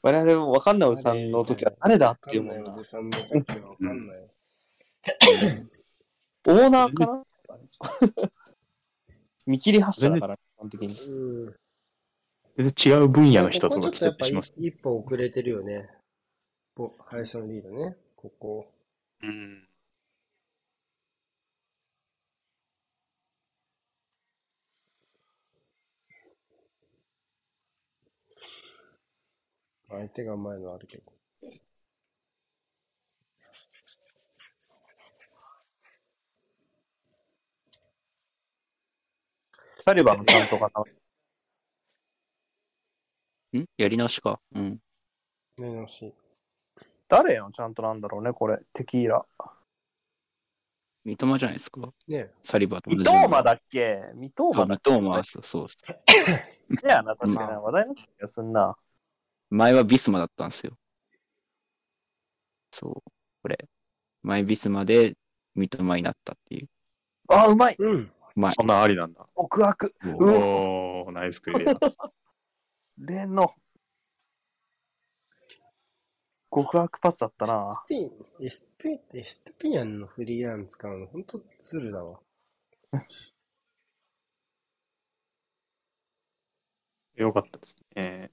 我々もわかんないおじさんの時は誰だっていうもんなの時かんない。オーナーかな？見切り発車だから、基本的に。うん。全然違う分野の人ことこがちょっとやっぱ来たりします。一歩遅れてるよね。ぼ林のリードね。ここ。うん。相手が前のあるけど。サリバンちゃんとかな。ん？やり直しか。うん。目のし。誰よ、ちゃんとなんだろうね、これ。テキーラ。三笘じゃないですか。ねサリバーとミトーマだっけ？ミトーそう、マだっ三笘はそうそうです。けやな、確かにな。話題になってたすんな。前はビスマだったんですよ。そう。これ。前ビスマで三笘になったっていう。あ、うまいうん。前。そんなんありなんだ。極悪。おうおー、ナイスクリア。例の。極悪パスだったな。スピン、エスピエストピアンのフリーラン使うの、ほんとズルだわ。よかったですね。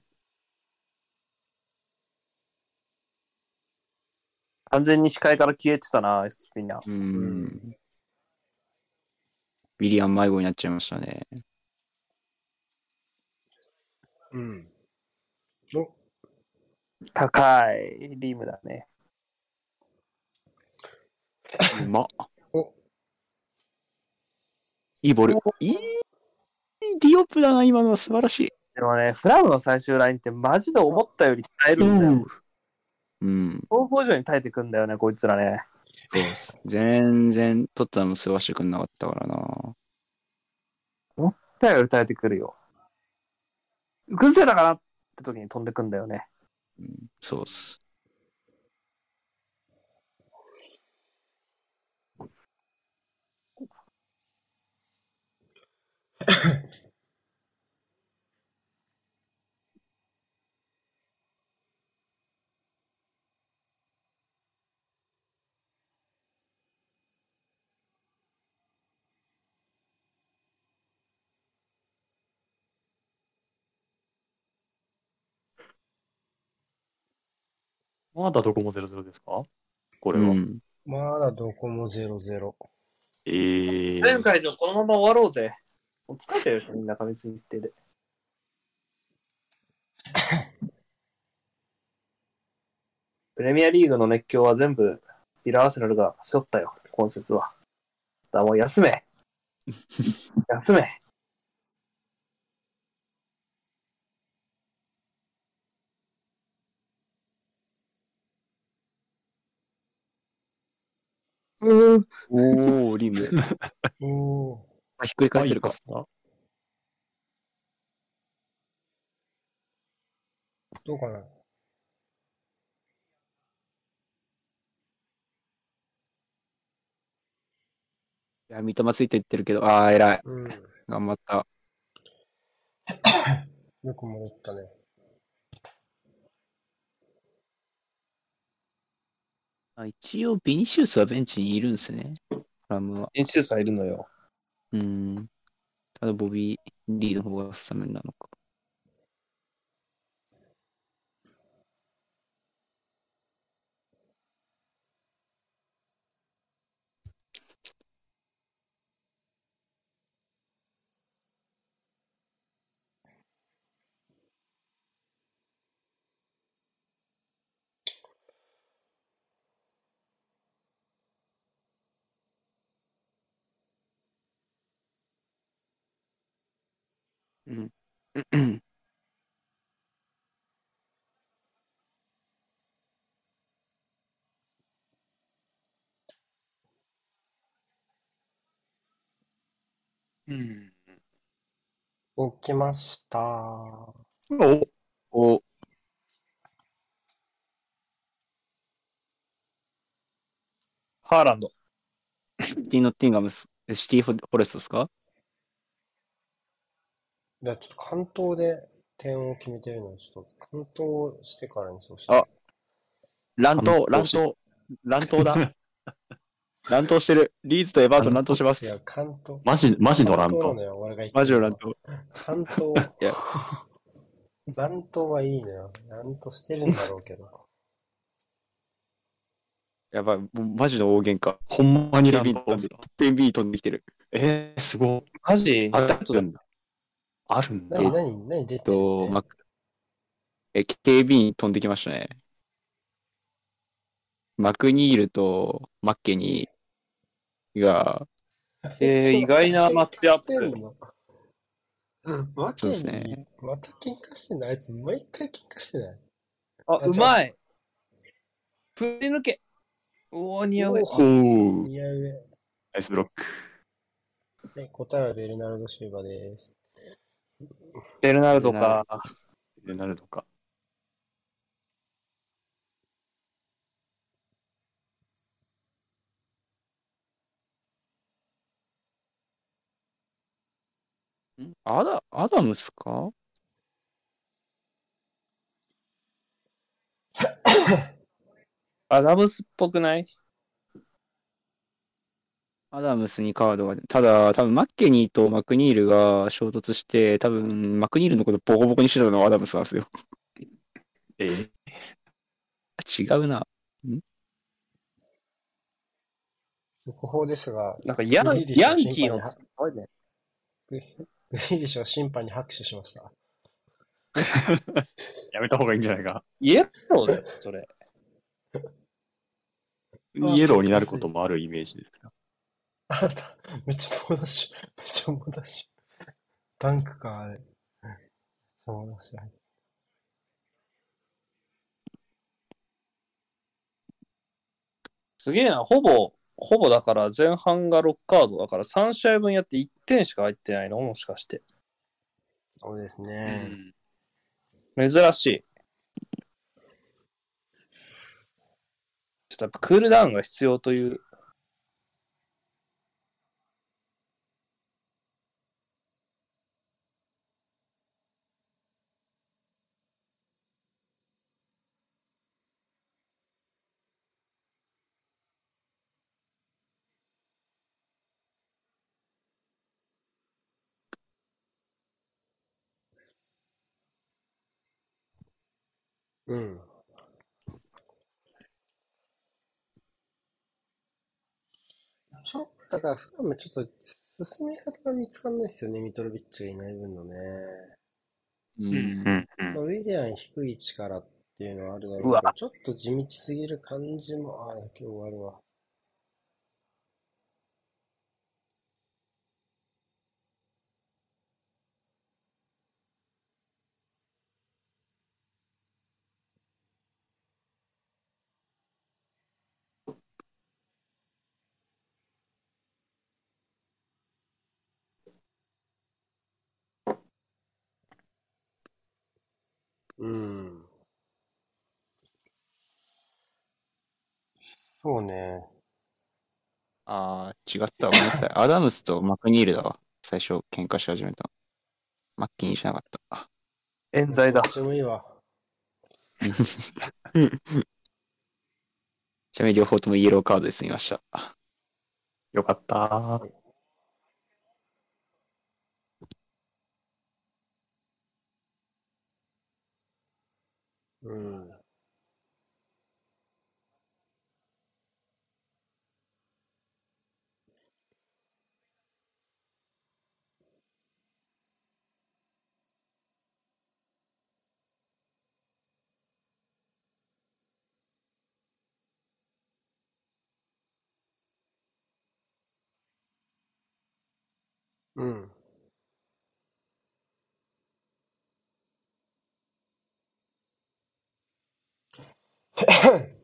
完全に視界から消えてたな、エスピナ。うーん。ウィリアン迷子になっちゃいましたね。うん。お、高いリームだね。うまっ。お、いいボール。いいディオップだな、今のは素晴らしい。でもね、フラムの最終ラインってマジで思ったより耐えるんだよ。うん。想像以上に耐えてくんだよね、こいつらね。そうです。全然、トットナム吸わしてくんなかったからな。思ったより耐えてくるよ。崩せたかなって時に飛んでくんだよね。うん、そうっす。まだどこも0-0ですか？こうれは。ん。まだどこも0-0。えー、前回上このまま終わろうぜ。もう疲れてるでしょ、みんな過密日程で。プレミアリーグの熱狂は全部、フィラーアーセナルが背負ったよ、今節は。だもう休め。休め。うん。おー、リム。おー。あ、ひっくり返せるか。あどうかな。いや、三笘ついていってるけど、あー、偉い。うん。頑張った。よく戻ったね。あ一応、ビニシウスはベンチにいるんですね。フラムは。演習者いるのよ。うん。ただボビー・リーの方がスタメンなのか。うん。起きました。おお、ハーランド。ティ・ノッティンガムス、シティ・フォレストですかじゃあちょっと関東で点を決めてるので、ちょっと関東してからにそうして。あ乱闘、乱闘、乱闘だ。乱闘してる？リーズとエバートン乱闘してます？い。や、関東。マジ、マジの乱闘。マジのる乱闘。関東。いや乱闘はいいのよ。乱闘してるんだろうけど。やばい、もうマジの大喧嘩。ほんまに乱闘。ペンビー飛んできてる。えー、すごい。マジ？あるんだ。あるんだ。何、何、何出えてるっと、ま、え、警備員飛んできましたね。マクニールとマッケニーが、えー、意外なマッチアップ。プ。わけそうですにね、また喧嘩してないあいつ、毎回喧嘩してない？あ、あうまい。振り抜け。うおー、似合う。おおー、いや上。ナイスブロック。はい、答えはベルナルド・シューバです。ベルナルドか。でなるのか。んアダ、アダムスか？アダムスっぽくない？アダムスにカードが、ただ、多分マッケニーとマクニールが衝突して、多分マクニールのことボコボコにしてたのはアダムスなんですよ。えー、違うな。速報ですが、なんかヤンヤンキーの。ググリーリッシュは審判に拍手しました。やめた方がいいんじゃないか。イエローだよ、それ。イエローになることもあるイメージですけど。あなた、めっちゃ猛ダッシュ。めっちゃ猛ダッシュ。ダンクか、あれ。猛ダッシュ。すげえな、ほぼ、ほぼだから前半が6カードだから3試合分やって1点しか入ってないの？もしかして。そうですうね。ん。珍しい。ちょっとやっぱクールダウンが必要という。うん。ちょっと、だから、フラムちょっと進み方が見つかんないですよね、ミトロビッチがいない分のね。ううん。うん。うんまあ、ウィリアン低い位置からっていうのはあるだろうけど、ちょっと地道すぎる感じも、ああ、今日終わるわ。そうね。ああ、違ったわ。ごめんなさい。アダムスとマクニールだわ。最初、喧嘩し始めた。マッキーにしなかった。冤罪だ。どっちもいいわ。ちなみに両方ともイエローカードで済みました。よかった。うん。うん。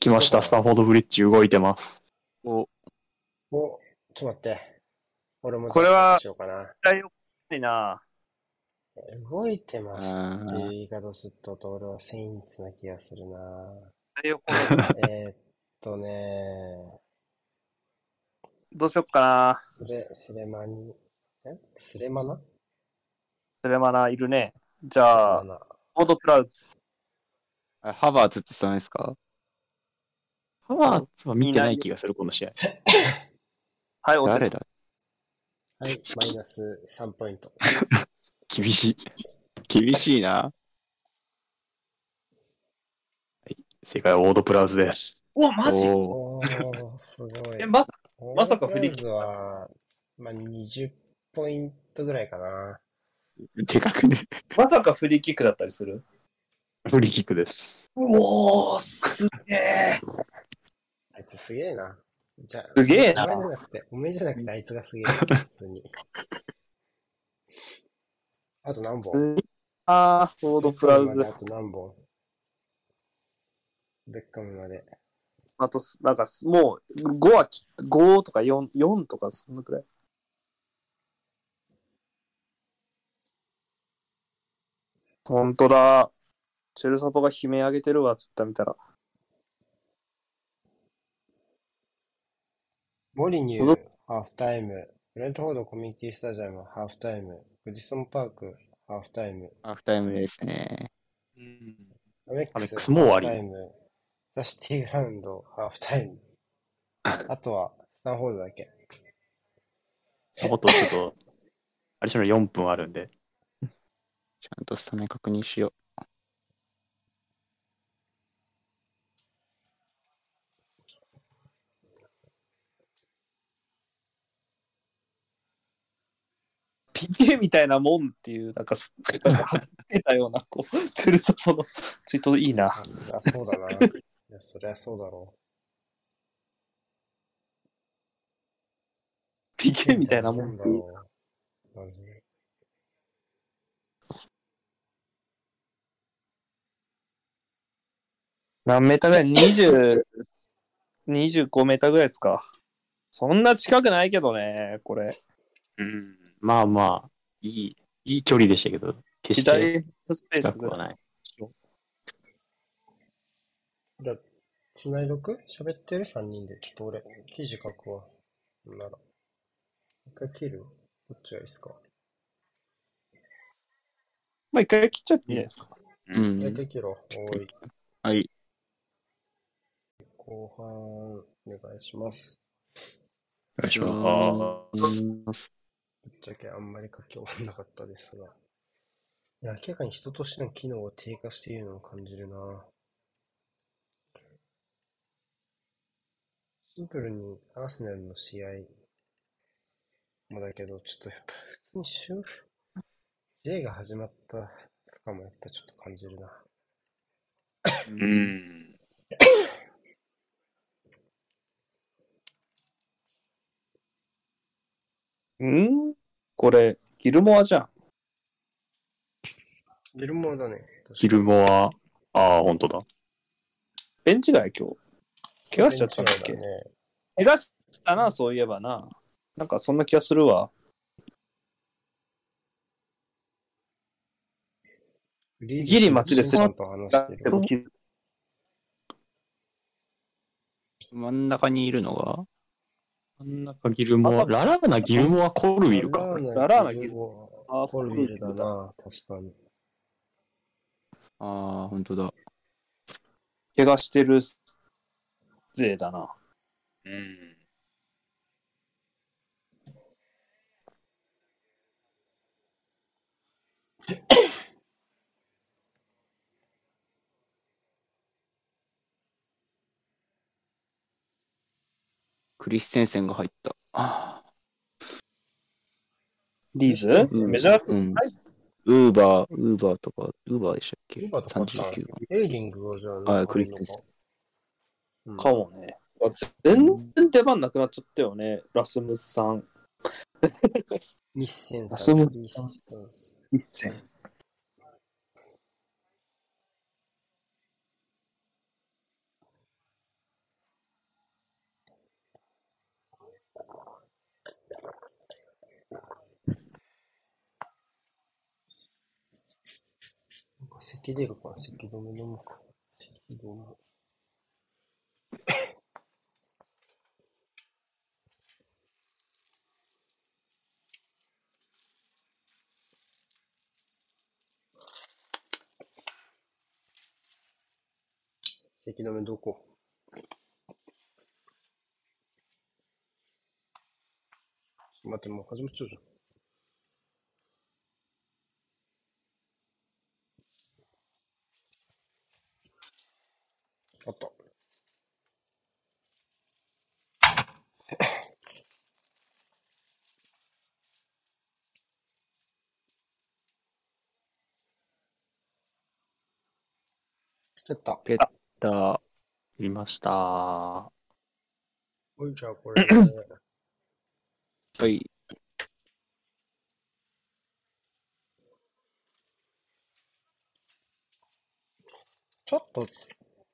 来ました、スタンフォードブリッジ動いてます。お、お、ちょっと待って。俺もこれはじゃあスタートしようかな。だよいな。動いてますあっていうー言い方すると、俺はセインツな気がするな。太陽光熱えーっとね、どうしよっかな。スレ、スレマニ、え？スレマナ？スレマナいるね。じゃあオードプラウズ。あハバーツって言ってたんですか？ハワーツは見てない気がする、この試合。はい、お手誰だはい、マイナス3ポイント。厳しい。厳しいな。正解はオードプラウズです。お、マジ？おすごいえ、。まさまさか振りオールブラウズは、まあ、20ポイントぐらいかな。でかくね。まさかフリーキックだったりする？フリーキックです。うおー、すげえ。あいつすげえな。じゃあ、すげえなお前じゃなくて、お前じゃなくてあいつがすげえな。普通に。あと何本？あー、オードプラウズ。あと何本？ベッカムまで。あと、なんか、もう、5はきっと、5とか4、4とか、そんなくらい？ほんとだ。チェルサポが悲鳴上げてるわ、つった見たら。モリニュー、ハーフタイム。ブレントフォードコミュニティスタジアム、ハーフタイム。グディソンパーク、ハーフタイム。ハーフタイムですね。アメックス、アメックスも終わり。ザ・シティグラウンド、ハーフタイム。あとは、スタンフォードだけ。あとちょっと、アディショナル4分あるんで、ちゃんとスタメン確認しよピケみたいなもんっていう、なんかす、なんか貼ってたような、こう、チェルサポのツイートいいな。あ、そうだな。いや、そりゃそうだろピう。ケみたいなもんんだ。ろう。まず。何メーターぐらい ?20、25メーターぐらいですか。そんな近くないけどね、これ。うん、まあまあ、いい、いい距離でしたけど、決して左スペースぐらい。じゃあ、つないどく？喋ってる ?3 人で。ちょっと俺、記事書くわ。なら。一回切る？どっちがいいですか？まあ一回切っちゃっていいじゃないですか？う。うん。一回切ろう。おい。はい。後半、お願いします。お願いしまます。ぶっちゃけあんまり書き終わんなかったですが。いや、明らかに人としての機能が低下しているのを感じるな。シンプルにアーセナルの試合もだけど、ちょっとやっぱ普通にシュー J が始まったかもやっぱちょっと感じるな。す。うん。ん？これ、ギルモアじゃん。ギルモアだね。ギルモア、ああ、本当だ。ベンチ外今日。怪我しちゃったんだっけ？ね怪我したな、そういえばな。なんかそんな気がするわ。ギギリ街ですよ。と話してるでもギル真ん中にいるのが？真ん中ギルモア、ララーナ、ギルモア、コルウィルか。ララーナギルモあア。コルビルだな、確かに。ああ、本当だ。怪我してる勢だな。うん。クリステンセンが入った。リーズ、うん、メジャース、うん、ウーバー、ウーバーとか、ウーバーでしたっけ？ウーバーとか、番。イリングをじゃ、あ、クリステンセン。かもね。あ全然出番なくなっちゃったよね、ラスムスさん。日戦さあそうん。日戦一戦。なんか咳出るから咳止め飲むか。咳止め。咳止めどこ？待って、もう始まっちゃうじゃん。あった。やった。だ、いました。おい、じゃあこれ、はい。ちょっと、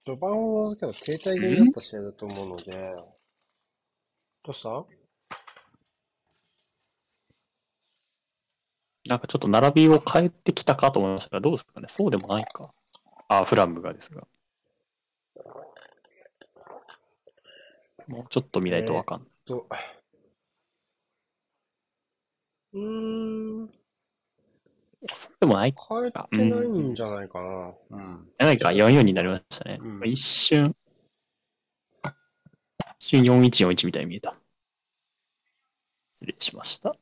序盤はけど停滞気味だった試合だと思うので、どうした？なんかちょっと並びを変えてきたかと思いましたが、どうですかね？そうでもないか。あ、フラムがですが。もうちょっと見ないとわかんない。と、うーん、でもない変えてないんじゃないかな。うん。ないか、4-4になりましたね。うん一瞬、一瞬4-1-4-1みたいに見えた。失礼しました。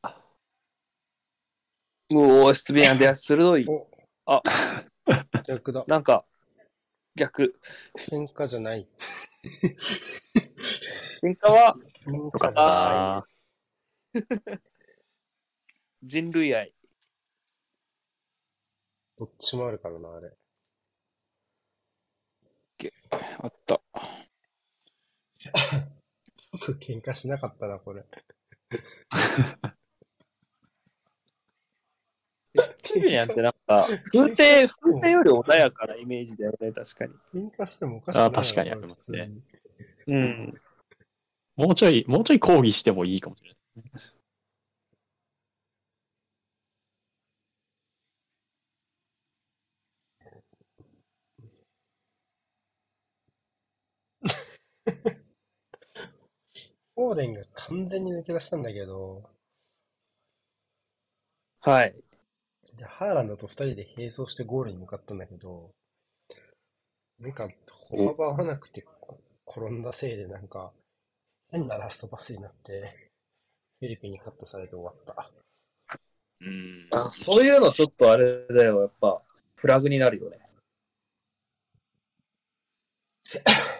うおー、失礼なんで、鋭い。お、あ、逆だ。なんか、逆。喧嘩じゃない。喧嘩は？喧よかっ。た。人類愛。どっちもあるからな、あれ。あった。僕喧嘩しなかったな、これ。ス ティビアンってなんか、風景、風景より穏やかなイメージだよね、確かに。喧嘩してもおかしくないあ確かにありますね。うん。もうちょい、もうちょい抗議してもいいかもしれない。フォーデンが完全に抜け出したんだけど、はい。で、ハーランドと二人で並走してゴールに向かったんだけど、なんか、歩幅合わなくてこ転んだせいでなんか、変なラストパスになって、フィリピンにカットされて終わった。うん。あそういうのちょっとあれだよ、やっぱ、フラグになるよね。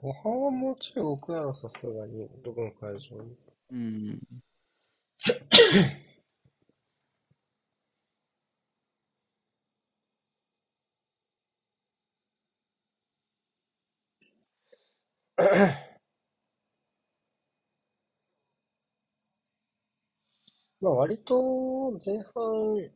後半はもうちょい置くやろ、さすがに。どこの会場に。うん。まあ割と前半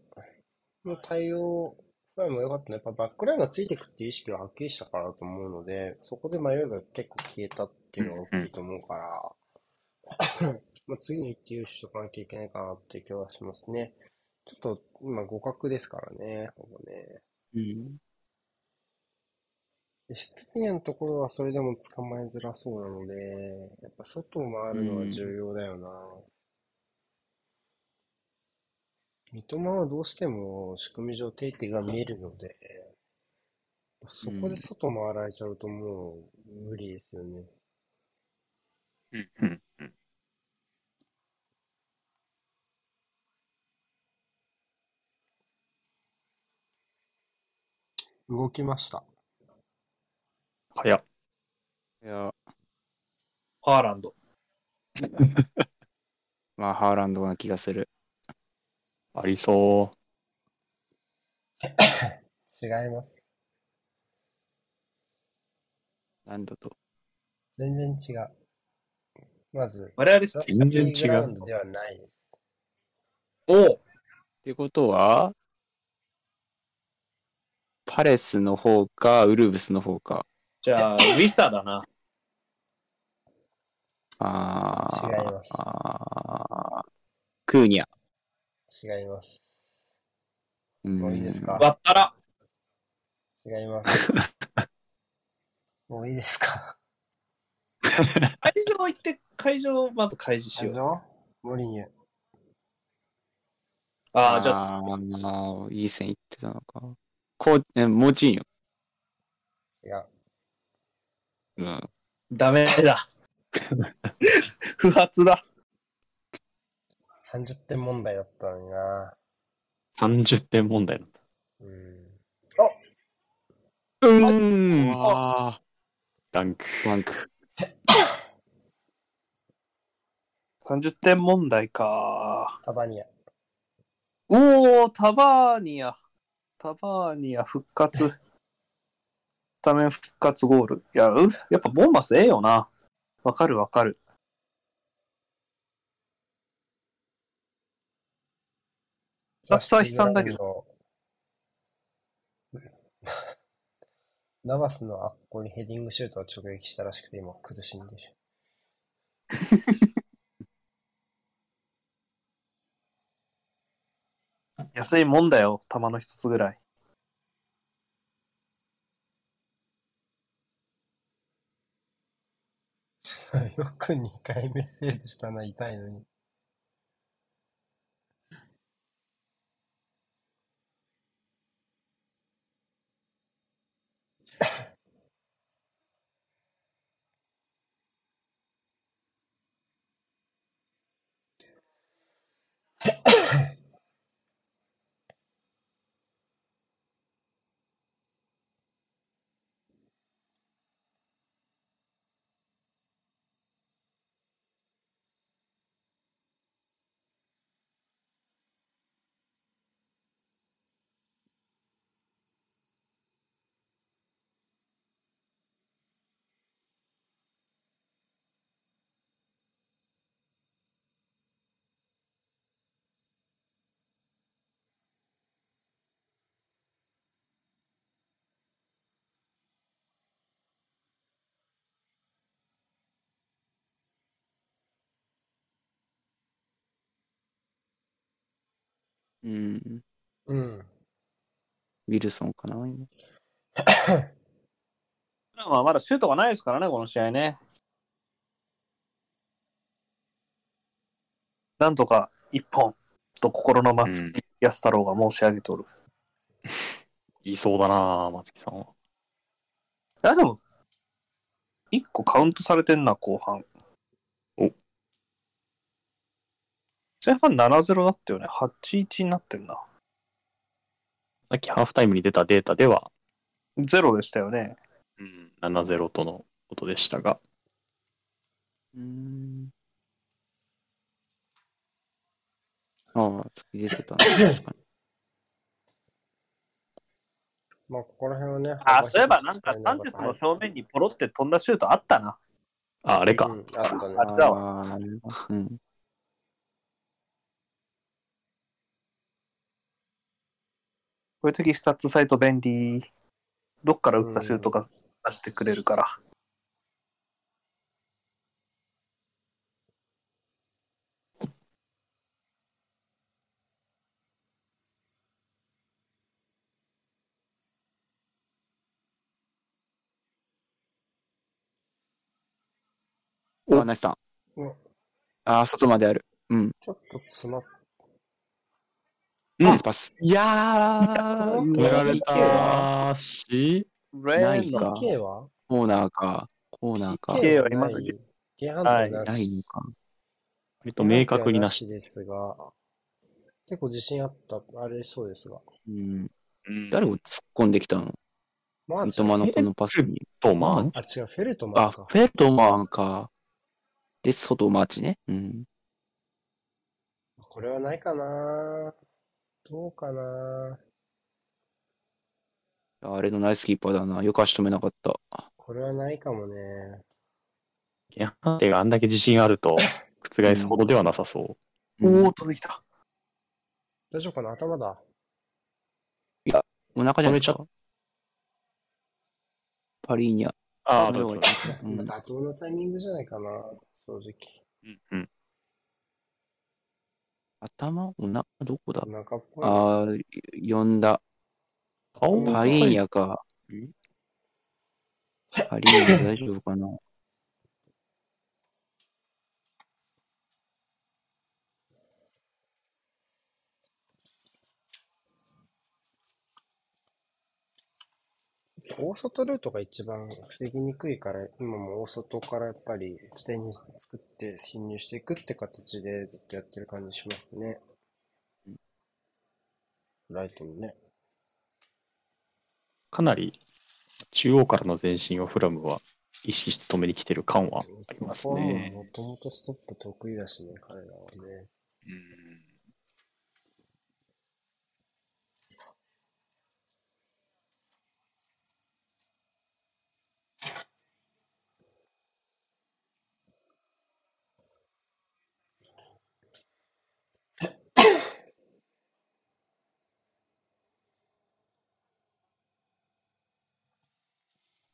の対応ぐらいも良かったね。やっぱバックラインがついていくっていう意識がはっきりしたからだと思うので、そこで迷いが結構消えたっていうのが大きいと思うから、まあ次の一手優しとかなきゃいけないかなっていう気はしますね。ちょっと今互角ですからね、ほぼね。うん。エストピアのところはそれでも捕まえづらそうなので、やっぱ外を回るのは重要だよな。三笘はどうしても仕組み上定点が見えるので、そこで外回られちゃうともう無理ですよね。うんうんうん。動きました。早っ。いや、ハーランド。まあ、ハーランドな気がする。ありそ 違います。なんだと？全然違う。まず、我々ザ・全然違うスティーグラウンドではないです。おうってことは、パレスの方か、ウルブスの方か。じゃあ、ウィサだな。あー違いますあークーニャ。違います。もういいですかわったら。違います。もういいですか？会場行って、会場まず開示しよう。場？モリニュ。ああ、じゃあ、あーいい線いってたのか。こう、え、モチーニョ。違う。うん。ダメだ。不発だ。30点問題だったのにな。う。30点問題なんだ。うん。うーん。あダンク。ー、バンク。30点問題か。タバニア。おお、タバーニア。タバーニア復活。スタメン復活ゴール。いや、うやっぱボンマスええよな。わかるわかる。久々悲惨だけど。ど。ナバスのあっこにヘディングシュートを直撃したらしくて今苦しんでる。安いもんだよ、球の一つぐらい。よく2回目セーブしたな、痛いのに。うん。うん。ウィルソンかな、今。まあ、まだシュートがないですからね、この試合ね。なんとか一本と心の松木安太郎が申し上げておる。いそうだな、松木さんは。いや、でも、一個カウントされてんな、後半。前半7-0だったよね。8-1になってんな。さっきハーフタイムに出たデータでは、ゼロでしたよね。うん、7-0とのことでしたが、うーん。ああ、突き出てたね。まあ、ここら辺はね。あ、そういえばなんかサンチェスの正面にポロって飛んだシュートあったな。あ、あれか。うん、あったね。あれだわああ、なるほど。うん。こういう時スタッツサイト便利。どっから打ったシュートが出してくれるから。あ、ナイスさん。うんああ、外まである。うん。ちょっと詰まっうんパス。いやー、止止められたし、ないか PK は？コーナーか。コーナーか。PK はない今のははいないのか。割と明確になし。しですが、結構自信あった、あれそうですが。うん。うん誰を突っ込んできたの？マーチ三笘のこのパスに。と、まあ、あ、違う、フェルトマンあ、か。フェルトマンか。で、外マーチね。うん。これはないかなどうかなあれのナイスキーパーだな。よく足止めなかった。これはないかもね。ゲハンテがあんだけ自信あると、覆すほどではなさそう。うんおー、飛んできた。大丈夫かな？頭だ。お腹じゃないですか。パリーニャ。ああ、どう妥当なタイミングじゃないかな正直。うんうん。頭お腹どこだ？お腹っぽい。あー、呼んだ。顔パリーニャか。うんパリーニャ大丈夫かな？大外ルートが一番防ぎにくいから、今も大外からやっぱり起点に作って侵入していくって形でずっとやってる感じしますね。ライトのね。かなり中央からの前進をフラムは意識して止めに来てる感はありますね。もともとストップ得意だしね、彼らはね。うん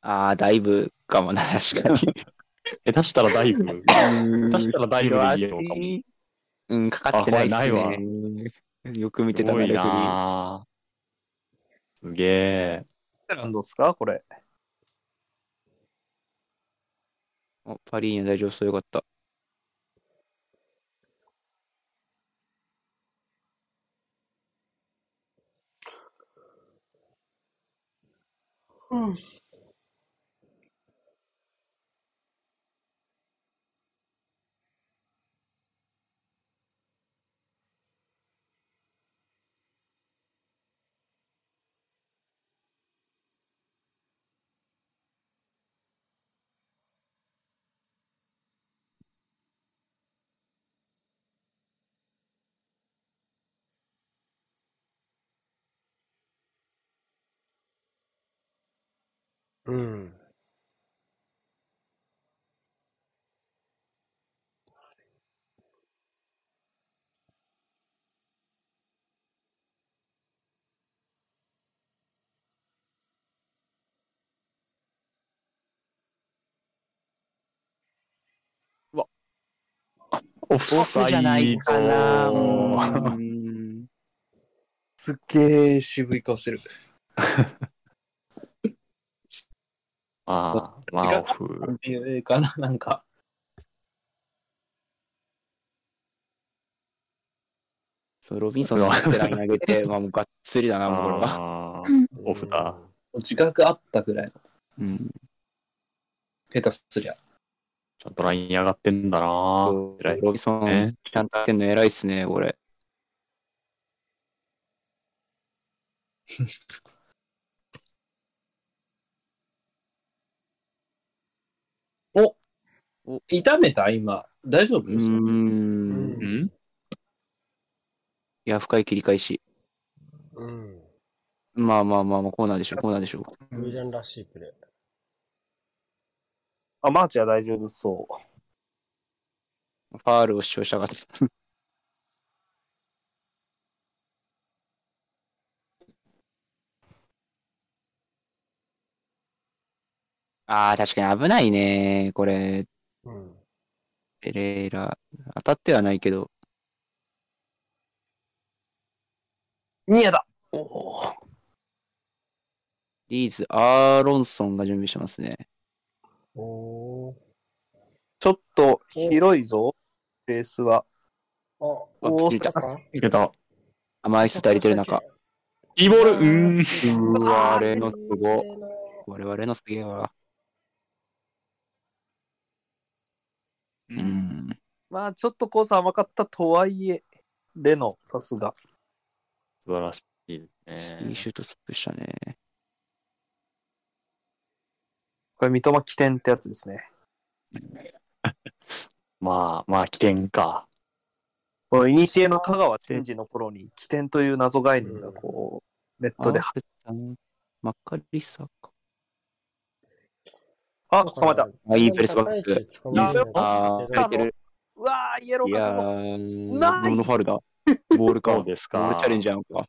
あー、だいぶかもな、確かに。下手したらだいぶ、う下ん手したらだいぶで言えようかも。うん、かかってないっすあこれね。よく見てたなレフェすげえ。ですか？これ。おパリーニャ大丈夫そうよかった。うん。うん。オフオフじゃないかな。サイドうんすっげー渋い顔してる。ああ、まあオフ。かななんか。そう、ロビンソン吸ってライン上げて、まあもうがっつりだな、もうこれは。オフだ。自覚あったぐらいの。うん。下手すりゃ。ちゃんとライン上がってんだなロビンソン、ね。ちゃんとやってんの偉いっすね、これ。痛めた？今。大丈夫？うーん。いうん？や、深い切り返し。うん。まあまあまあまあ、コーナーでしょ、コーナーでしょ。ウィランらしいプレー。あ、マーチは大丈夫そう。ファールを主張したかった。ああ、確かに危ないね。これ、うん。ペレイラ。当たってはないけど。ニアだおーリーズ、アーロンソンが準備してますね。おー。ちょっと広いぞ、ベースは。あ、お切れたー、いけた。あ、枚数足りてる中。いいボールうーん。うわ、あれのすご。我々のすげえわ。うう。ん。まあ、ちょっとコース甘かったとはいえ、レノ、さすが。素晴らしいですね。いいシュートスップしたね。これ、三笘起点ってやつですね。まあ、まあ、起点か。この、いにしえの香川真司の頃に起点という謎概念がこう、ネットで、マッカリサか。あ、捕まえた。あいいプレスバックああ、けど入ってる。うわー、イエロいーかやも。ー、ないボールのファウルだ。ボールか。そうですかボールチャレンジやんか。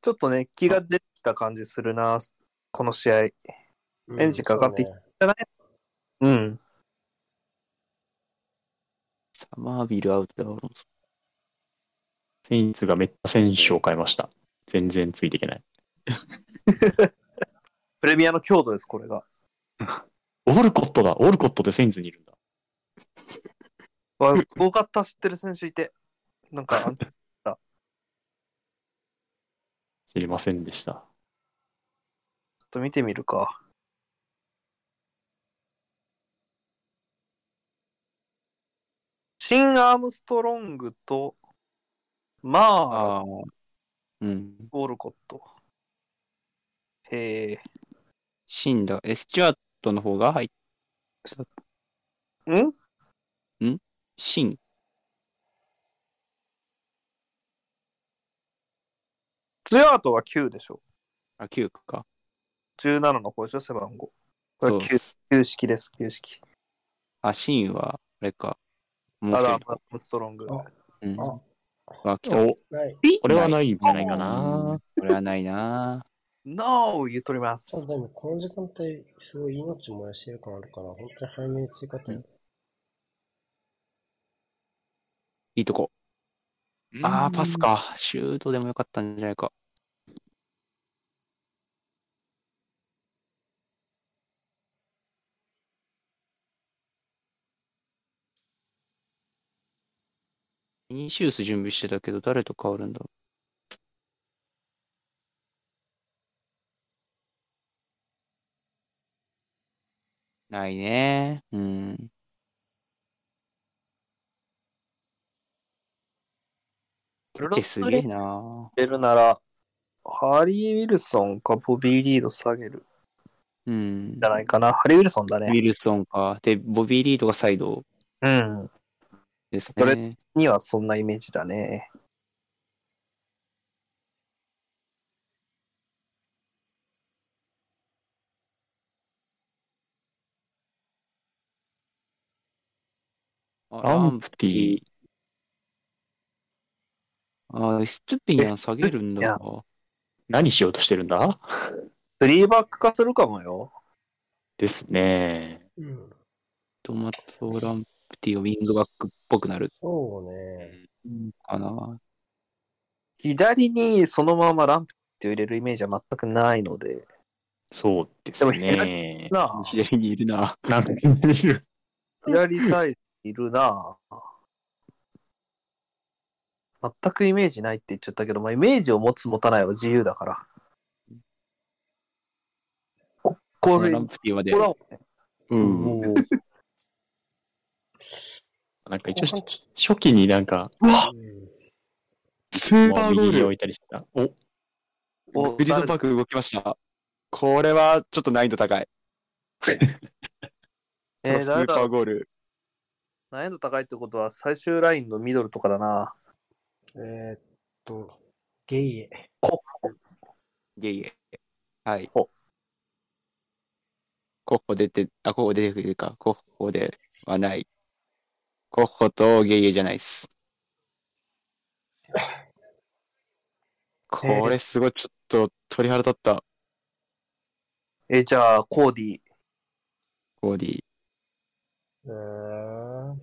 ちょっとね、気が出てきた感じするな、この試合。うんエンジンかかっていそうねうん。サマービルアウトだ、俺もセインツがめっちゃ選手を変えました。全然ついていけない。プレミアの強度です、これが。オールコットだ。オールコットでセインツにいるんだ。わ、多かった、知ってる選手いて。なんか、あ 知りませんでした。ちょっと見てみるか。シン・アームストロングと、まあ、ああ。うん。ゴールコット。へえ。シンだ。エスチュアートの方が入っん？シン。ツヤートは9でしょ。あ、9か。17の方でしょ、背番号。これそう。9, 9式です、9式。あ、シンは、あれか。もアダム・う一人アームストロング。あうん。あ、あ、来た。お、ない。これはないんじゃないかうんな。これはないな。No! 言っとります。でもこの時間帯、すごい命燃やしてる感あるから、本当に早めに追加点。いいとこ。ああ、パス。か。シュートでもよかったんじゃないか。イニシウス準備してたけど、誰と変わるんだ？ろう。ないね。うん。プってすげえな。出るなら、ハリー・ウィルソンかボビー・リード下げるうんじゃ。ないかな。ハリー・ウィルソンだね。ウィルソンか。で、ボビー・リードがサイドうん。ですこれね。にはそんなイメージだね。あランプティ。あー、スツピニャン下げるんだ。何しようとしてるんだ？スリーバック化するかもよ。ですね。うん。トマト・ランプティがウィングバックっぽくなるそうね。かな。左にそのままランプって入れるイメージは全くないので。そうですね。なあ、左にいるな。なんかいる？左サイドいるな全くイメージないって言っちゃったけど、まあ、イメージを持つ持たないは自由だから。ここれ、ランプティまでうん。なんか一応初期になんか、うわスーもパーゴール置いたりしてた。お、おグリードパーク動きました。これはちょっと難易度高い。えー、スーパーゴール。難易度高いってことは最終ラインのミドルとかだな。えーっと、ゲイエ。ゲイエ。はい。ほコッホ出て、あ、コッホ出てくるか。コッホではない。コッホとゲイエじゃないっす。これすごい、ちょっと鳥肌立った。えーじゃあ、コーディ。コーディ。えー、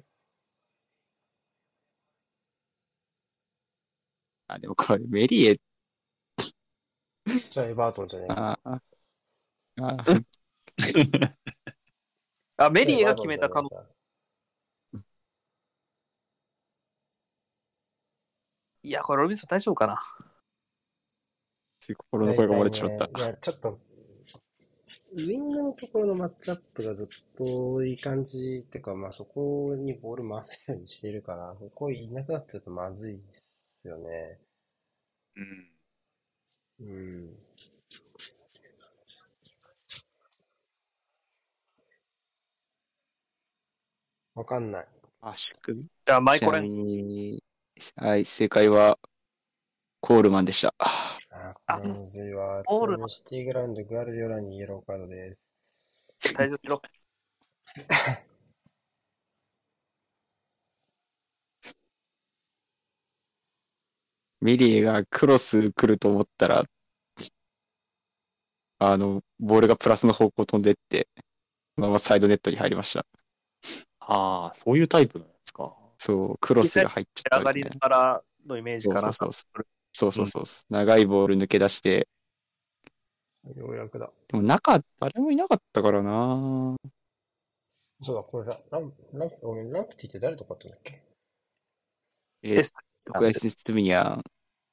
あ、でもこれメリエ、じゃあエバートンじゃねえか。ああ、あ あ、メリエが決めた可能エバートンじゃねや、これロビンソン大丈夫かな。心の声が漏れてしまった。いや、ちょっと、ウィングのところのマッチアップがずっといい感じっていうか、まあそこにボール回すようにしてるから、ここいなくなってるとまずいですよね。うん。うん。わかんない。足首じゃあ、マイコレン。に、はい、正解は、コールマンでした。あー、これむずいわ。オールちなみにシティグラウンド、グアルディオラにイエローカードです。退場しろ。ミリエがクロス来ると思ったら、あの、ボールがプラスの方向飛んでって、そのままサイドネットに入りました。ああ、そういうタイプなんですか。そう、クロスが入っちゃ上がりったみたいな。からのイメージそうかな。そうそう。そうそうそう。長いボール抜け出して、ようやくだ。でも中、誰もいなかったからなそうだ、これララン、ランプ、ごめん、ランプティって誰とかってんだっけ？えエス僕はエストゥピニャン、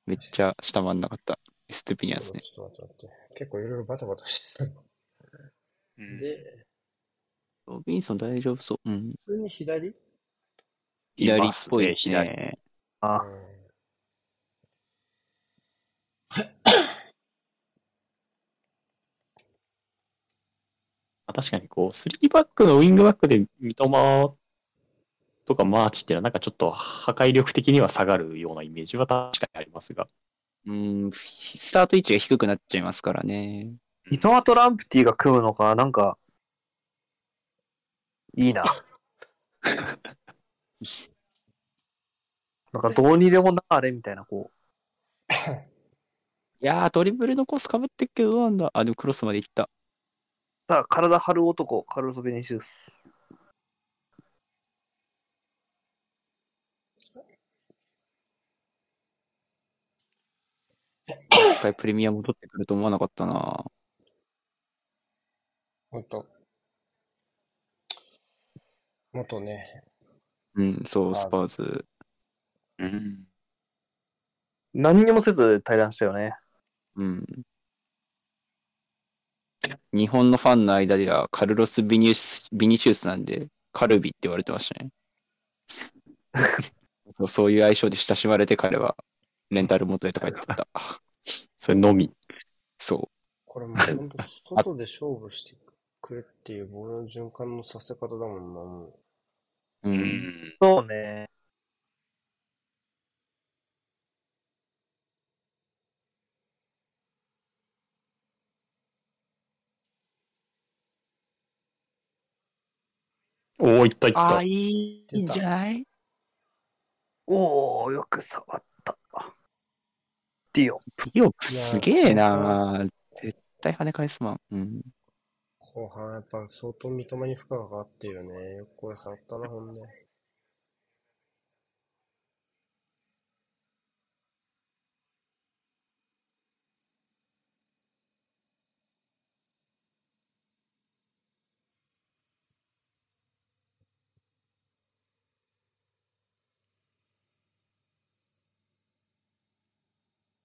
めっちゃ下回んなかった。エストゥピニャンですね。ちょっと待って待って。結構いろいろバタバタしてた。で、ロビンソン大丈夫そう。うん。普通に左？左っぽいいますねね。あ確かにこう、3バックのウィングバックで三笘とかマーチっていうのはなんかちょっと破壊力的には下がるようなイメージは確かにありますが。うん、スタート位置が低くなっちゃいますからね。伊藤とランプティが組むのか、なんか、いいな。なんかどうにでもなあれみたいな、こ いやー、ドリブルのコースかぶってっけど、どうなんだ。あ、でもクロスまで行った。う。さあ、体張る男、カルロス・ベニシウス。一回プレミア戻ってくると思わなかったな。ほんと。元ね、うん、そう、あスパーズ。うん。何にもせず対談したよね。うん。日本のファンの間ではカルロス・ビニスビニシウスなんで、カルビって言われてましたね。そうそういう愛称で親しまれて彼はレンタル元へとか言ってた。それのみ。そこれもうほんと外で勝負してくれっていうボールの循環のさせ方だもんな、もう。んん。そうね。おお、いったいったああ、。いいんじゃない？おおよく触った。ディオ。ピオプすげえな。絶対跳ね返すまん。うん。後半やっぱ相当三笘に負荷がかかってるよね。よくこれ触ったな、ほんで。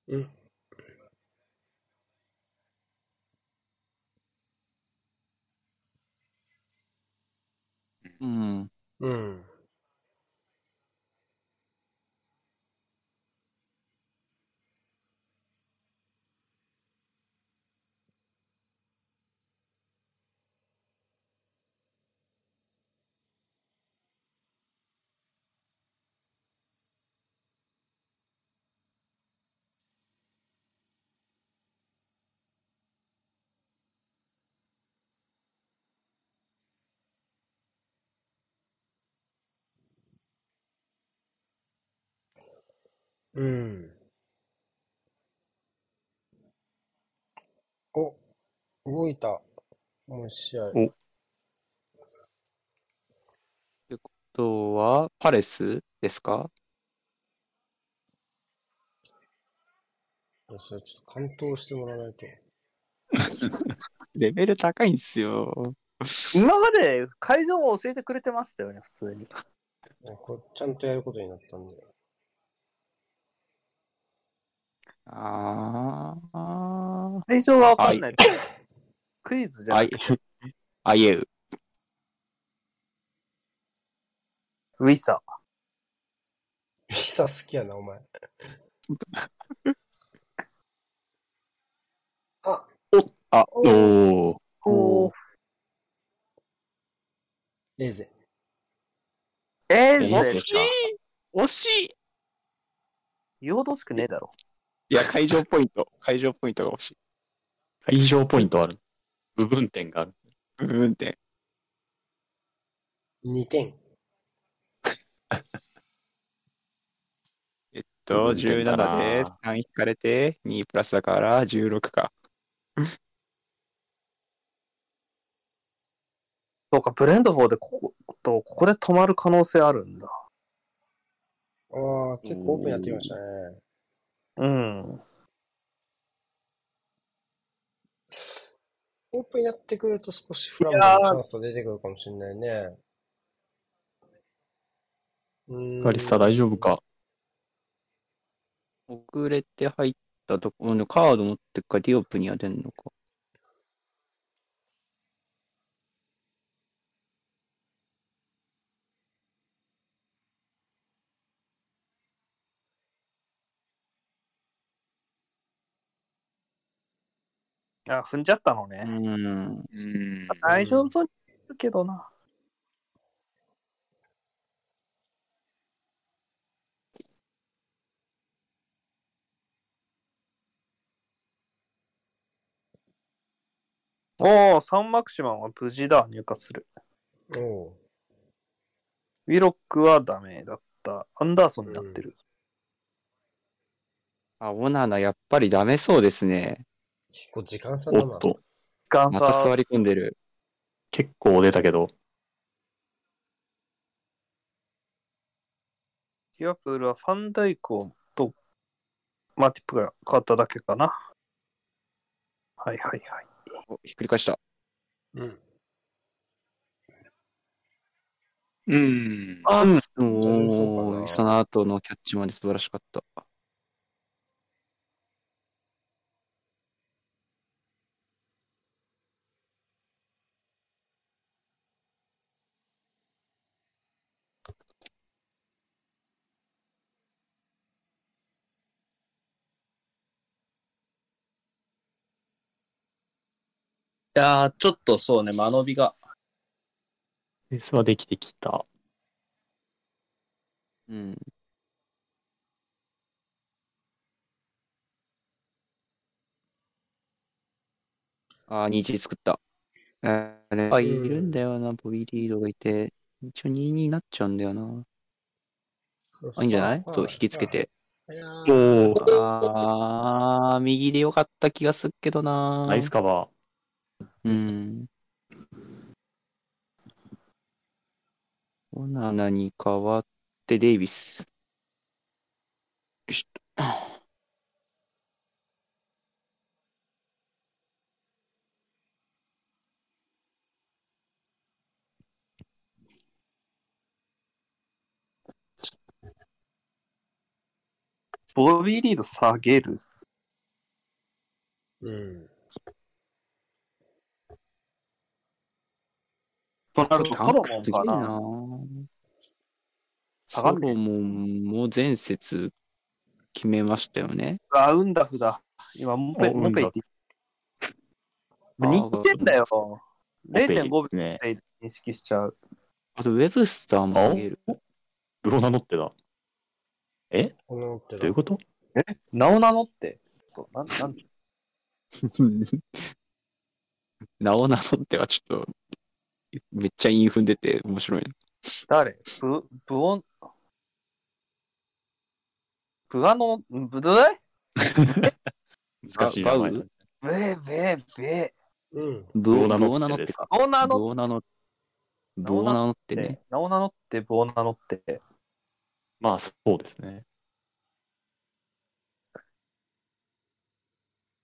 うん。うん。うん。うん。お、動いた。もう一試合。おあとは、パレスですか？それちょっと完投してもらわないと。レベル高いんですよ。今まで会場も教えてくれてましたよね、普通に。ねこれちゃんとやることになったんで。あーあ会場はわかんない。クイズじー。あいゃない。、あいう。ウィサ。ピザ好きやな、お前。あ、あ、おおー。おー。レーゼ。えー、思ってぜた惜しい言うほどしくねえだろ。いや、会場ポイント。会場ポイントが欲しい。会場ポイントある。部分点がある。部分点。2点。えっと、部分点かな17で3引かれて、2プラスだから16か。そうか、ブレンドフォーでここと、ここで止まる可能性あるんだ。ああ、結構オープンになってきましたね。うん。オープンになってくると少しフランボのチャンスが出てくるかもしれないね。うーんガリスタ大丈夫か？遅れて入ったところのカード持ってっからディオプには出んのか。あ、踏んじゃったのうね。ん。うん。大丈夫そうにけどな。おお、サンマクシマンは無事だ、入荷する。おうウィロックはダメだった。アンダーソンになってる。あ、オナナ、やっぱりダメそうですね。結構時間差だな。おっと、ガンサー、また座り込んでる。結構出たけど、リバプールはファンダイクをとマティップが変わっただけかな。はいはいはい。おひっくり返した。うん。うん。あ、そうかおー、なその後のキャッチまで素晴らしかった。やー、ちょっとそうね、間延びが。ベースはできてきた。うん。あー、虹作った。あーね、あ、いるんだよな、ボビーリードがいて。一応2になっちゃうんだよな。あ、いいんじゃない？そう、引きつけ。て。おー、あー、右でよかった気がするけどな。ナイスカバうん。オナナに代わってデイビス。よいしょボビーリード下げる？うん。となると、ソロモンかな。下ロモンも前節決めましたよね。あ、ウンダフだ。今、モペ、おモペイってウンダ言って。2点だよ。ー。0.5秒ね。で認識しちゃう。あと、ウェブスターも下げる？ブロナノってだ。え？このってどういうこと？名を名乗って。となんなん 名を名乗ってはちょっと、めっちゃ韻踏んでて面白いな。誰？ブ、ブオン、ブアノ、ブドゥ難しい名前だ。ブエ、ブエ、ブエ。うん。ブオブオナノブオナノってか。ブオ名乗っブオナノ、ブオナノってね。て、名を名乗って、ブオ名乗って。まあ、そうですね。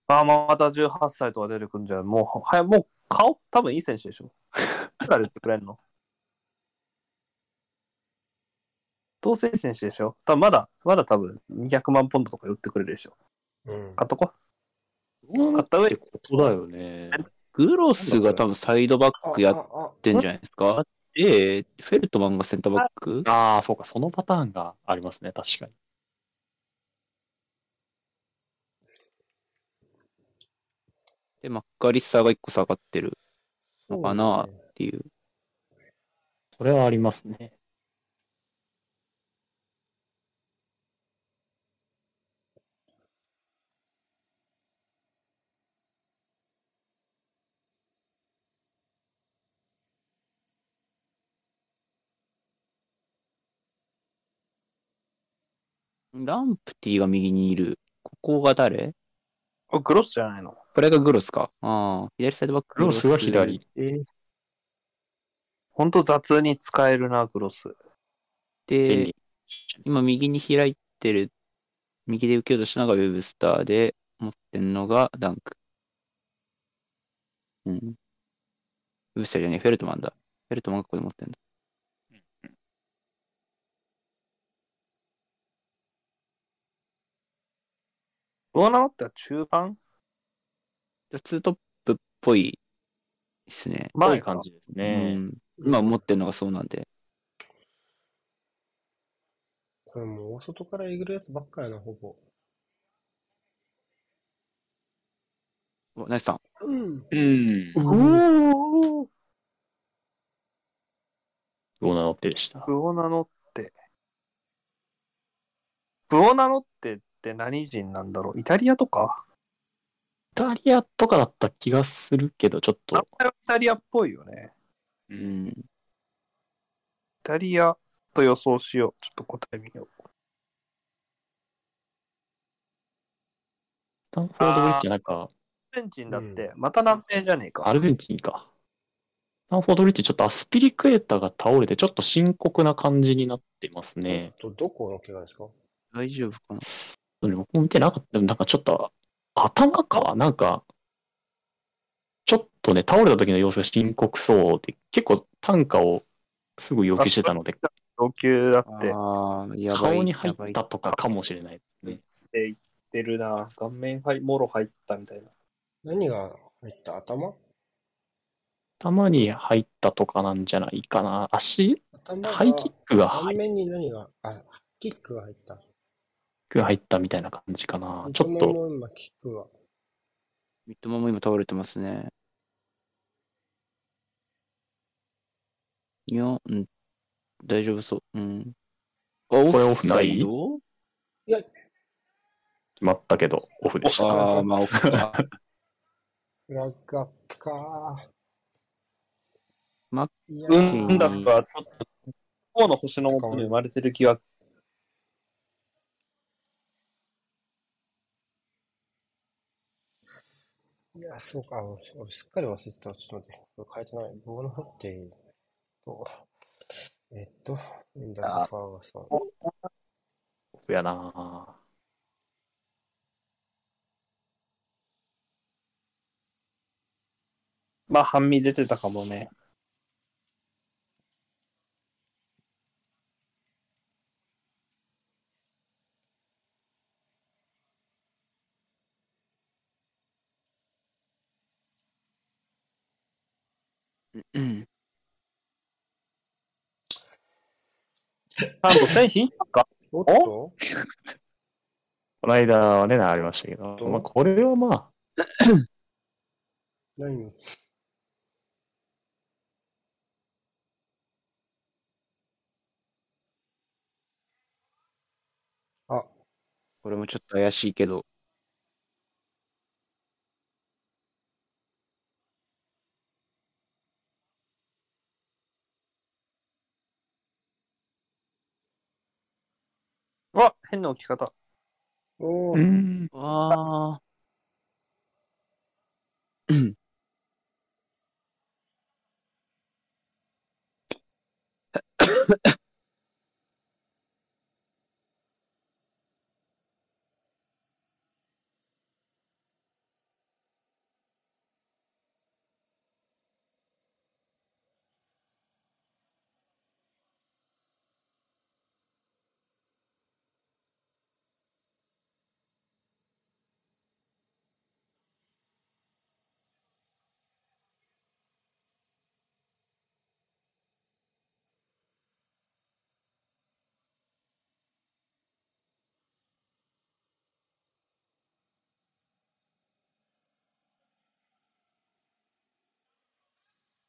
あ、また18歳とか出てくるんじゃん。もう、はや、もう顔、多分いい選手でしょ。だから言ってくれんの？同性選手でしょ？多分まだ、まだ多分200万ポンドとか売ってくれるでしょ。うん。買っとこ買った上ってことだよね。グロスが多分サイドバックやっああてんじゃないですか？で、フェルトマンがセンターバック？ああ、そうか、そのパターンがありますね、確かに。で、マッカリッサーが1個下がってるあのかな？そうだねっていう。それはありますね。ランプティが右にいる。ここが誰？う。グロスじゃないの？これがグロスか。ああ、左サイドバッククロスは左。で、ほんと雑に使えるな、グロス。便で利、今右に開いてる、右で受けようとしたのがウェブスターで、持ってんのがダンク。うん。ウェブスターじゃねえ、フェルトマンだ。フェルトマンがここで持ってんだ。どうなの？って中盤？じゃあツートップっぽいですね。ぽい前感じですうね。ん。今持ってんのがそうなんで。これもう大外からえぐるやつばっかやな、ほぼ。おナイスさん。うん。うん。おおどうなのってでした。ブオナノって。ブオナノってって何人なん。だろうイタリアとかイタリアとかだった気がするけど、ちょっ名と、前はイタリアっぽいよね。うん。イタリアと予想しよう。ちょっと答え見よう。スタンフォードブリッジなんか、アルゼンチンだって、また南米じゃねえか。アルゼンチンか。スタンフォードブリッジちょっとアスピリクエータが倒れて、ちょっと深刻な感じになっていますね。ど、どこの怪我ですか？大丈夫かな僕も見てなかった。でもなんかちょっと、頭かなんか、とね、倒れた時の様子が深刻そうで、結構単価をすぐ要求してたので、要求だってああ、やばい。顔に入ったとかかもしれないですね。言ってるな。顔面はいもろ入ったみたいな。何が入った？頭？頭に入ったとかなんじゃないかな。足？頭がハイキックが入っ顔面に何が、あ、キックが入った。が入ったみたいな感じかな。ちょっ太もと、も今キックが。三笘も今倒れてますね。いや、うん、大丈夫そう。うん。あ、オこれフオフない？サイド決まったけど、オフでした。ああ、まあ、オフか。フラッグアップか。マッいやうーん。だふがちょっと、方の星の元に生まれてる気が。いや、そうか。俺俺すっかり忘れてた。ちょっと待って。これ変えてない。棒のって、と、えっと、ファーガソン。やなまあ、半身出てたかもね。んと線引いたか？おっと？この間はね、ありましたけど、まあ、これはまあ、何あ、これもちょっと怪しいけど。わ変な置き方。お。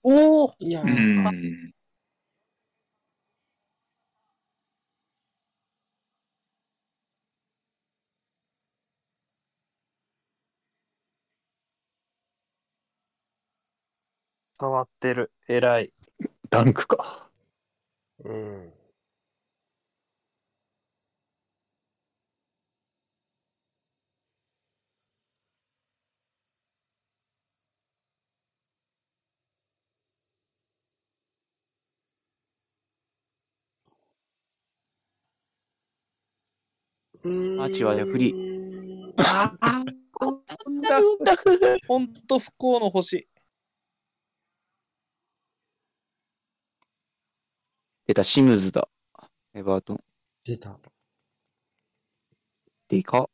おおういやー、ん。触ってる。偉い。ダンクか。うん。アーチはじゃあフリー。ああ、うんだほんと不幸の星。出た、シムズだ。エバートン。出た。でか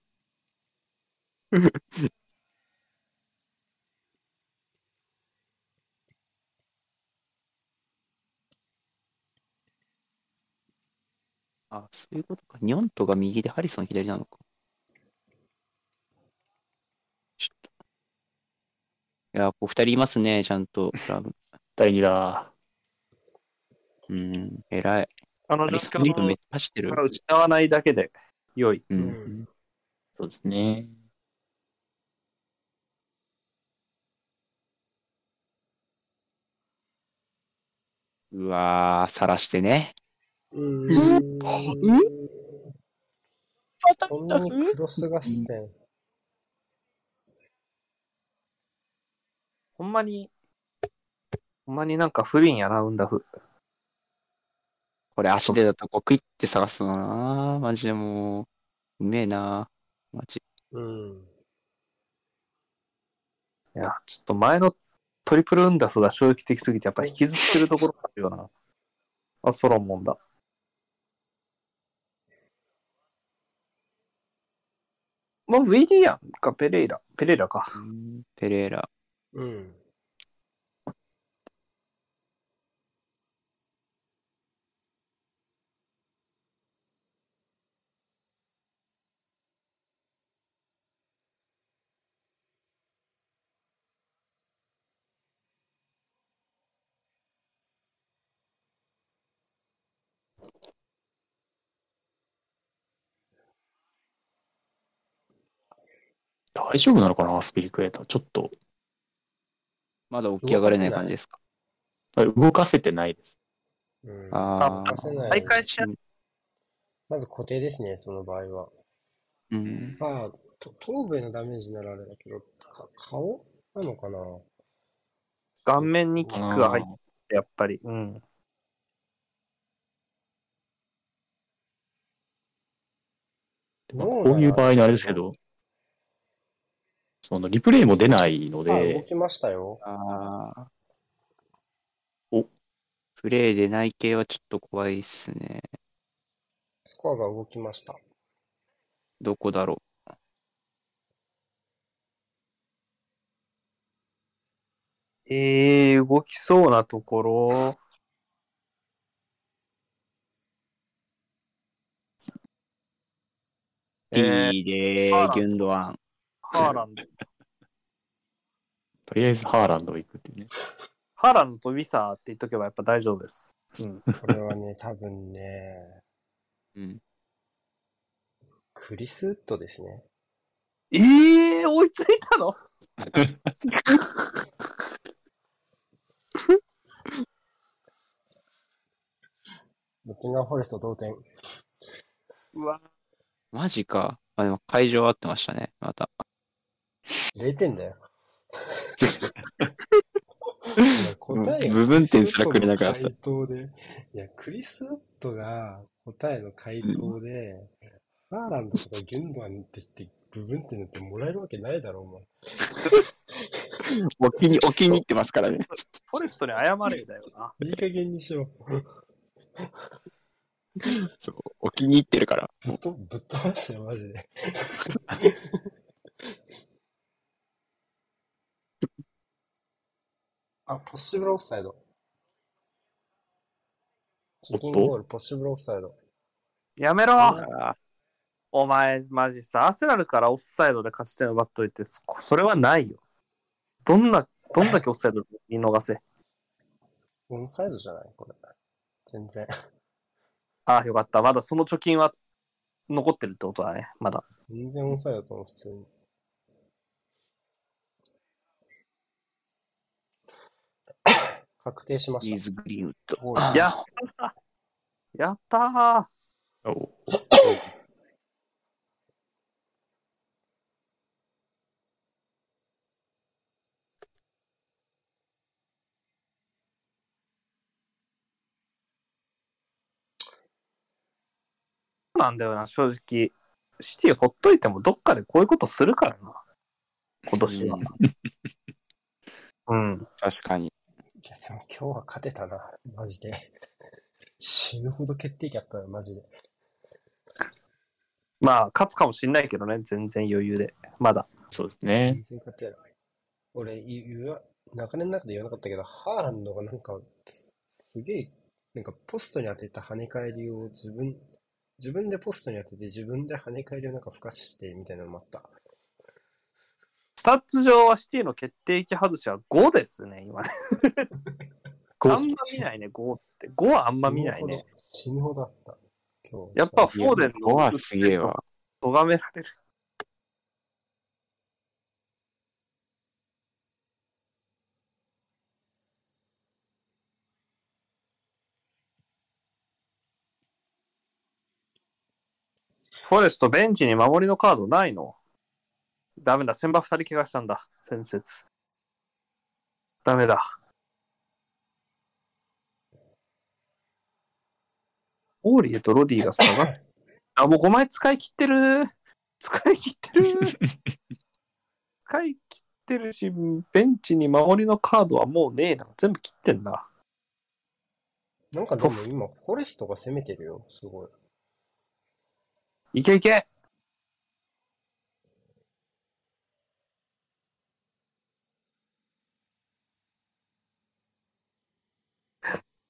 あ、そういうことか。ニョントが右でハリソン左なのか。ちょっと。いや、こう二人いますね、ちゃんと。第2だ。うん、偉い。あの状ハリソンリードめっ況ちゃ走ってるか。ら失わないだけで良い。ううんん。そうですね。うわー、さらしてね。うーん。うんそんなにクロス合戦。ほんまに、ほんまになんか不憫やな、ウンダフ。これ足でだとこうクイって探すのなマジでもう、うめえなマジ。うん。いや、ちょっと前のトリプルウンダフが衝撃的すぎて、やっぱ引きずってるところがあるよな。あ、ソロモンだ。もう VD やんか、ペレイラ。ペレイラか。ペレーラ。うん。大丈夫なのかな、スピリクエーター。ちょっと、まだ起き上がれない感じですか？あ動かせてないです。うん。あ出せない大会しー。まず固定ですね、その場合は。うん。まあ、と頭部へのダメージならあれだけど、か顔なのかな？顔面にキックが入って、やっぱり。うん。脳こういう場合のあれですけなど、そのリプレイも出ないのらあ、動で、きましたよ。ああ。おプレイでない系はちょっと怖いっすね。スコアが動きました。どこだろえー、動きそうなところ。う。えーでギュンドアン。ハーランド。とりあえずハーランド行くっていうね。ハーランドとウィサーって言っとけばやっぱ大丈夫です。うん。これはね、多分ね、うん。クリス・ウッドですね。えー、追いついたの？ノッティンガン・フォレスト同点。うわ。マジか。あ、でも会場合ってましたね。また。0点だよ。答えが部分点すらくれなかった回答で、いや、クリス・ウッドが答えの回答で、ハーランドとかギュンドアンって言って部分点なんてもらえるわけないだろ、お前。お気に、お気に入ってますからね。フォレストに謝れだよな。いい加減にしろ。そう。お気に入ってるから。ぶっと、ぶっ飛ばすよ、マジで。あ、ポッシブルオフサイド。チキンゴール、ポッシブルオフサイド。やめろあお前、マジさ、アーセナルからオフサイドで勝ち点奪っといて、そそれはないよ。どんな、どんだけオフサイド見逃せ？オンサイドじゃない？これ。全然。あ あ、よかった。まだその貯金は残ってるってことだね。まだ。全然オンサイドだと思う、普通に。確定しましリーズ・グリーンウッド。やったーやったーおそうなんだよな、正直。シティほっといてもどっかでこういうことするからな。今年はうん。うん。確かに。いや、でも今日は勝てたな、マジで。死ぬほど決定機あったよ、マジで。まあ、勝つかもしんないけどね、全然余裕で。まだ。そうですね。全然勝てない。俺、言うわ、流れの中で言わなかったけど、ハーランドがなんか、すげえ、なんかポストに当てた跳ね返りを自分、自分でポストに当てて自分で跳ね返りをなんかふかしてみたいなのもあった。スタッツ上はシティの決定機外しは5ですね、今ね。あんま見ないね、5って。5はあんま見ないね。死ぬほどあった。やっぱフォーデン5はすげえわ。咎められる。フォレストベンチに守りのカードないの？ダメだ、先場二人怪我したんだ、先節。ダメだ。オーリーとロディが下がっ あ、もう5枚使い切ってる。使い切ってる。使い切ってるし、ベンチに守りのカードはもうねえな。全部切ってんな。なんかでも今、フォレストが攻めてるよ、すごい。いけいけ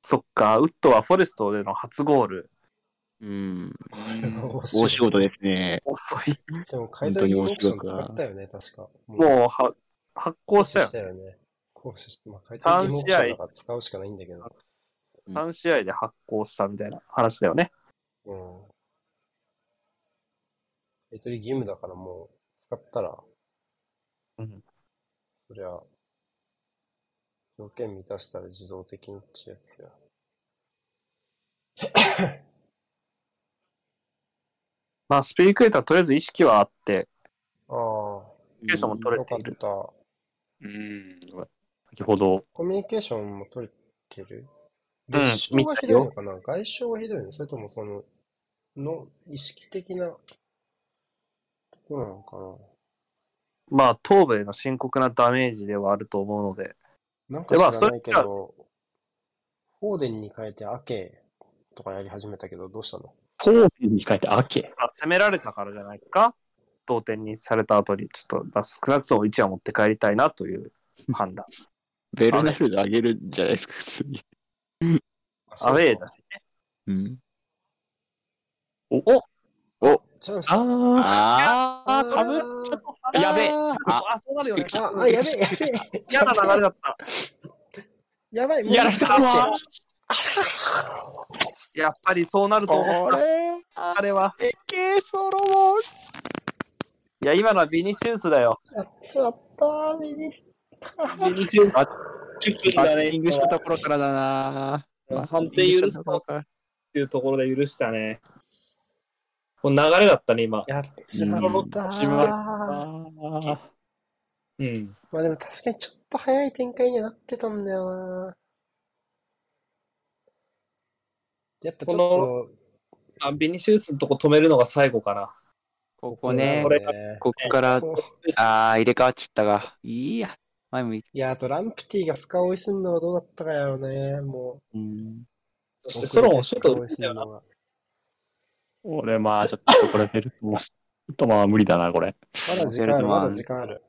そっか、ウッドはフォレストでの初ゴール。うん。大大仕事ですね。遅い。でも、買い取りオプション使ったよね、確か。ももうは発行したよし。たよね。行使して、まあ、買い取りオプションだから使うしかないんだけど。3試合で発行したみたいな話だよね。うん。買い取り義務だからもう、使ったら、うん。そりゃ、条件満たしたら自動的にってやつや。まあ、スピリクエイターとりあえず意識はあって、ああ、コミュニケーションも取よかっれている。た。うん。先ほど、コミュニケーションも取れてる？うん let's 傷がひどいのかな？外傷がひどいの？それともその、の、意識的な、ところなのかまあ、頭部への深刻なダメージではあると思うので、ななんか知らないけど、フォーデンに変えてアケとかやり始めたけど、どうしたの？フォーデンに控えてアケ？まあ、攻められたからじゃないですか？同点にされた後に、ちょっと、まあ少なくとも1は持って帰りたいなという判断。ベルナルドあげるんじゃないですか、普通に。アウェーだしね。うん。おおチャンス。あー、あーかぶっちゃった。やべえああ、そうなるよね。あ、あ、やべえ、やべえ。嫌な流れだった。やばい、もうやられたわやっぱりそうなると思った。ああれは。でけえソロモン。いや、今のはビニシウスだよ。やっちまった、ビニシウス。バチュキバッティングしたところからだな判定許すとっていうところで許したね。この流れだったね、今。やっちまった。しまあうん。まあでも確かにちょっと早い展開にはなってたんだよな。やっぱちょっと、あビニシウスのとこ止めるのが最後かな。ここねこ、れここから、あー、入れ替わっちゃったが。いいや。前向いて。いや、あとランプティが深追いすんのはどうだったかやろうね、もうん。う。そしてソロモンシュート打つんだよな。俺、まあ、ちょっとこれベルトも、ちょっとまあ無理だな、これ。まだ時間ある、まだ時間ある。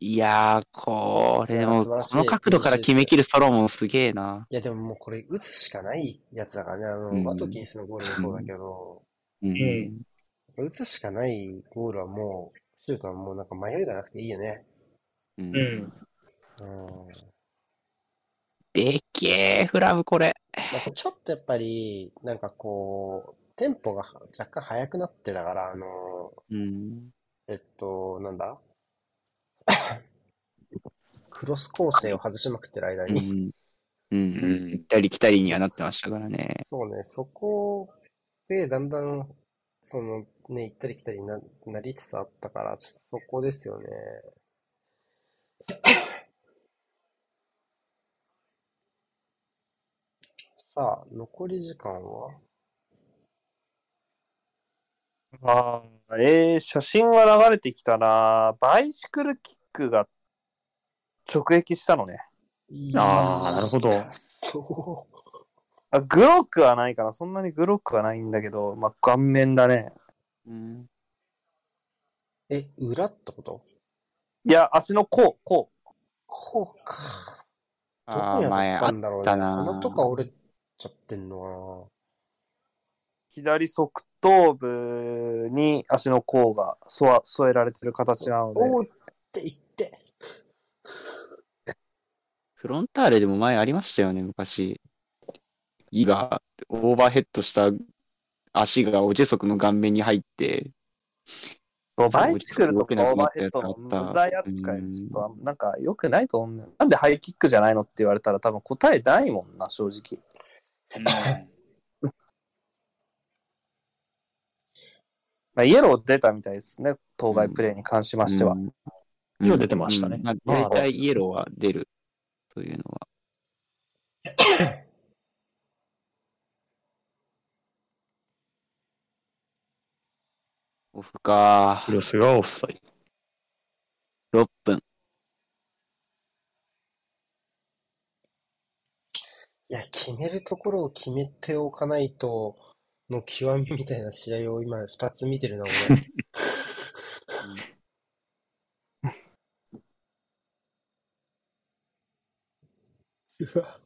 いやー、これも、この角度から決めきるソロモンすげえな。いや、でももうこれ打つしかないやつだからね。あうんの、ワトキンスのゴールもそうだけど、うん。ん打つしかないゴールはもう、シュートはもうなんか迷いがなくていいよね。うんうん。うん。でっけえ、フラムこれ。なんかちょっとやっぱり、なんかこう、テンポが若干速くなってたから、あの、うん。えっと、なんだ？クロス構成を外しまくってる間うに、ん。うん。うん行ったり来たりにはなってましたからね。そうね、そこでだんだん、そのね、行ったり来たりにな、なりつつあったから、ちょっとそこですよね。さあ、残り時間は？ああ、えー、写真は流れてきたな。バイシクルキックが直撃したのね。ああ、なるほど。そあグロックはないかな。そんなにグロックはないんだけど、まあ、顔面だね。うん。う。え、裏ってこと？いや、足の甲、甲。こうか。どああ、こに当前あったったんだろうね。たな鼻とか折れちゃってんの左側頭部に足の甲が添わ添えられてる形なのでかな。おーって言って。フロンターレでも前ありましたよね、昔。イがオーバーヘッドした足がオジェソクの顔面に入って、そうバイシクルとかオーバーヘッドの無罪扱いちょっとなんか良くないと思う。なんでハイキックじゃないのって言われたら多分答えないもんな、正直。まあ、イエロー出たみたいですね、当該プレーに関しましては。うんイエロー出てましたね大体イエローは出るというのは。オフかク。ロスがオフサイ6分。いや、決めるところを決めておかないと、の極みみたいな試合を今2つ見てるな、俺。うわ、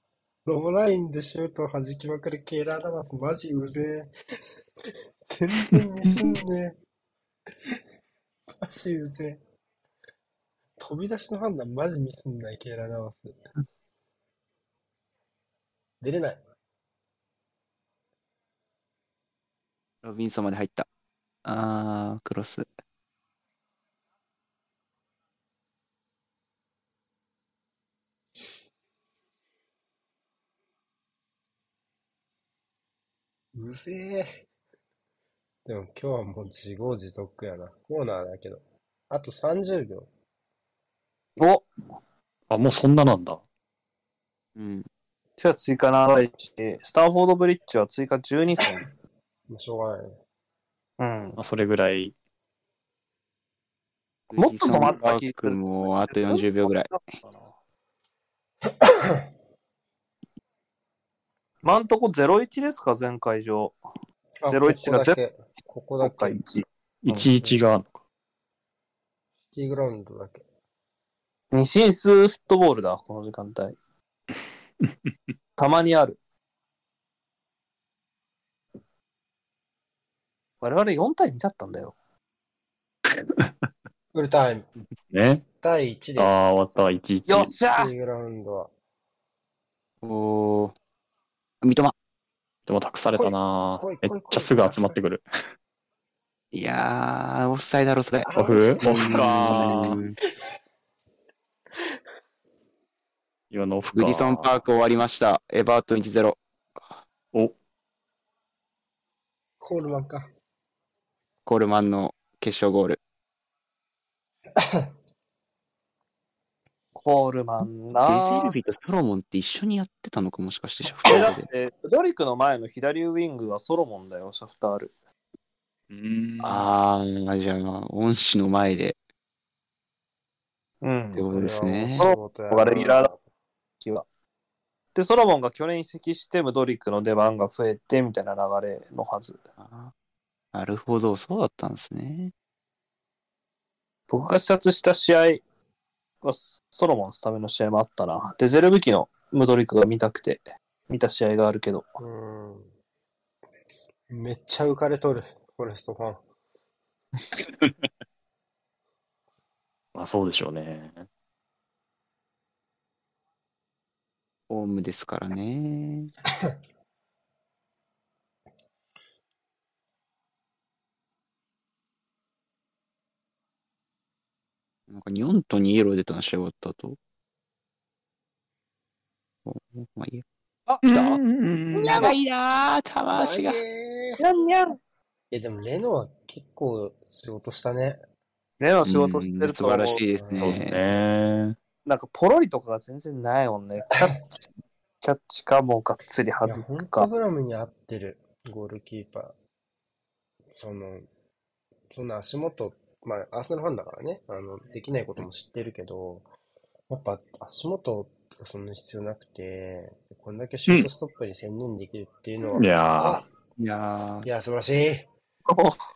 ローラインでシュートを弾きまくるケイラー・ナバス、マジうぜえ。全然ミスんねえ。マジうぜえ。飛び出しの判断マジミスんない、ケイラー・ナバス。出れない。ロビンソンまで入った。あー、クロス。うぜえ。でも今日はもう自業自得やな。コーナーだけど。あと30秒。おあ、もうそんななんだ。うん。じゃあ追加長いし、スタンフォードブリッジは追加12分。もうしょうがないね。うん。まあ、それぐらい。もっと止まってたウィルソンパークもあと40秒ぐらい。今んとこ0-1ですか、前回上。あ01がここだけ。ここだ今け。回うん1。11があるのか。シティグラウンドだけ。西イスフットボールだ、この時間帯。たまにある。我々4対2だったんだよ。フルタイム。ね。第1です。ああ、終わった。11。よっしゃシティグラウンドは。おー。三笘。でも託されたな来い来い来いめっちゃすぐ集まってくる。いやー、オフサイドだろ、それ。あオフオフうかん今のオフか。グリソンパーク終わりました。エバートン1-0。お、コールマンか。コールマンの決勝ゴール。コールマンデなゼルビとソロモンって一緒にやってたのかもしかして、シャフえだっターで。て、ドリクの前の左ウィングはソロモンだよ、シャフタール。うん。あー、じゃあ、恩師の前でうんってことですねこ。れはもうレギュラーだ気は。で、ソロモンが去年移籍して、ムドリックの出番が増えて、みたいな流れのはず。なるほど、そうだったんですね。僕が視察した試合は、ソロモンスタメンの試合もあったな。で、ゼルブキのムドリックが見たくて、見た試合があるけど。うん。めっちゃ浮かれとる、フォレストファン。まあそうでしょうね。ホームですからね。なんか、ニョンとにイエロー出たの試合終わった後。おまあいいや。あ、来たうん長いなぁ、玉足が。長えにゃんにゃん。いや、でもレノは結構仕事したね。レの仕事してると思ううん素晴らしいですそうですね。ね。なんかポロリとかが全然ないもんね。キャッチ、キャッチかもうがっつり外すほんとか。ブラムに合ってる、ゴールキーパー。その、そんな足元、まあ、アーセナルファンだからね、あの、できないことも知ってるけど、やっぱ足元とかそんな必要なくて、こんだけシュートストップに専念できるっていうのは、いやあいやいや、素晴らしい。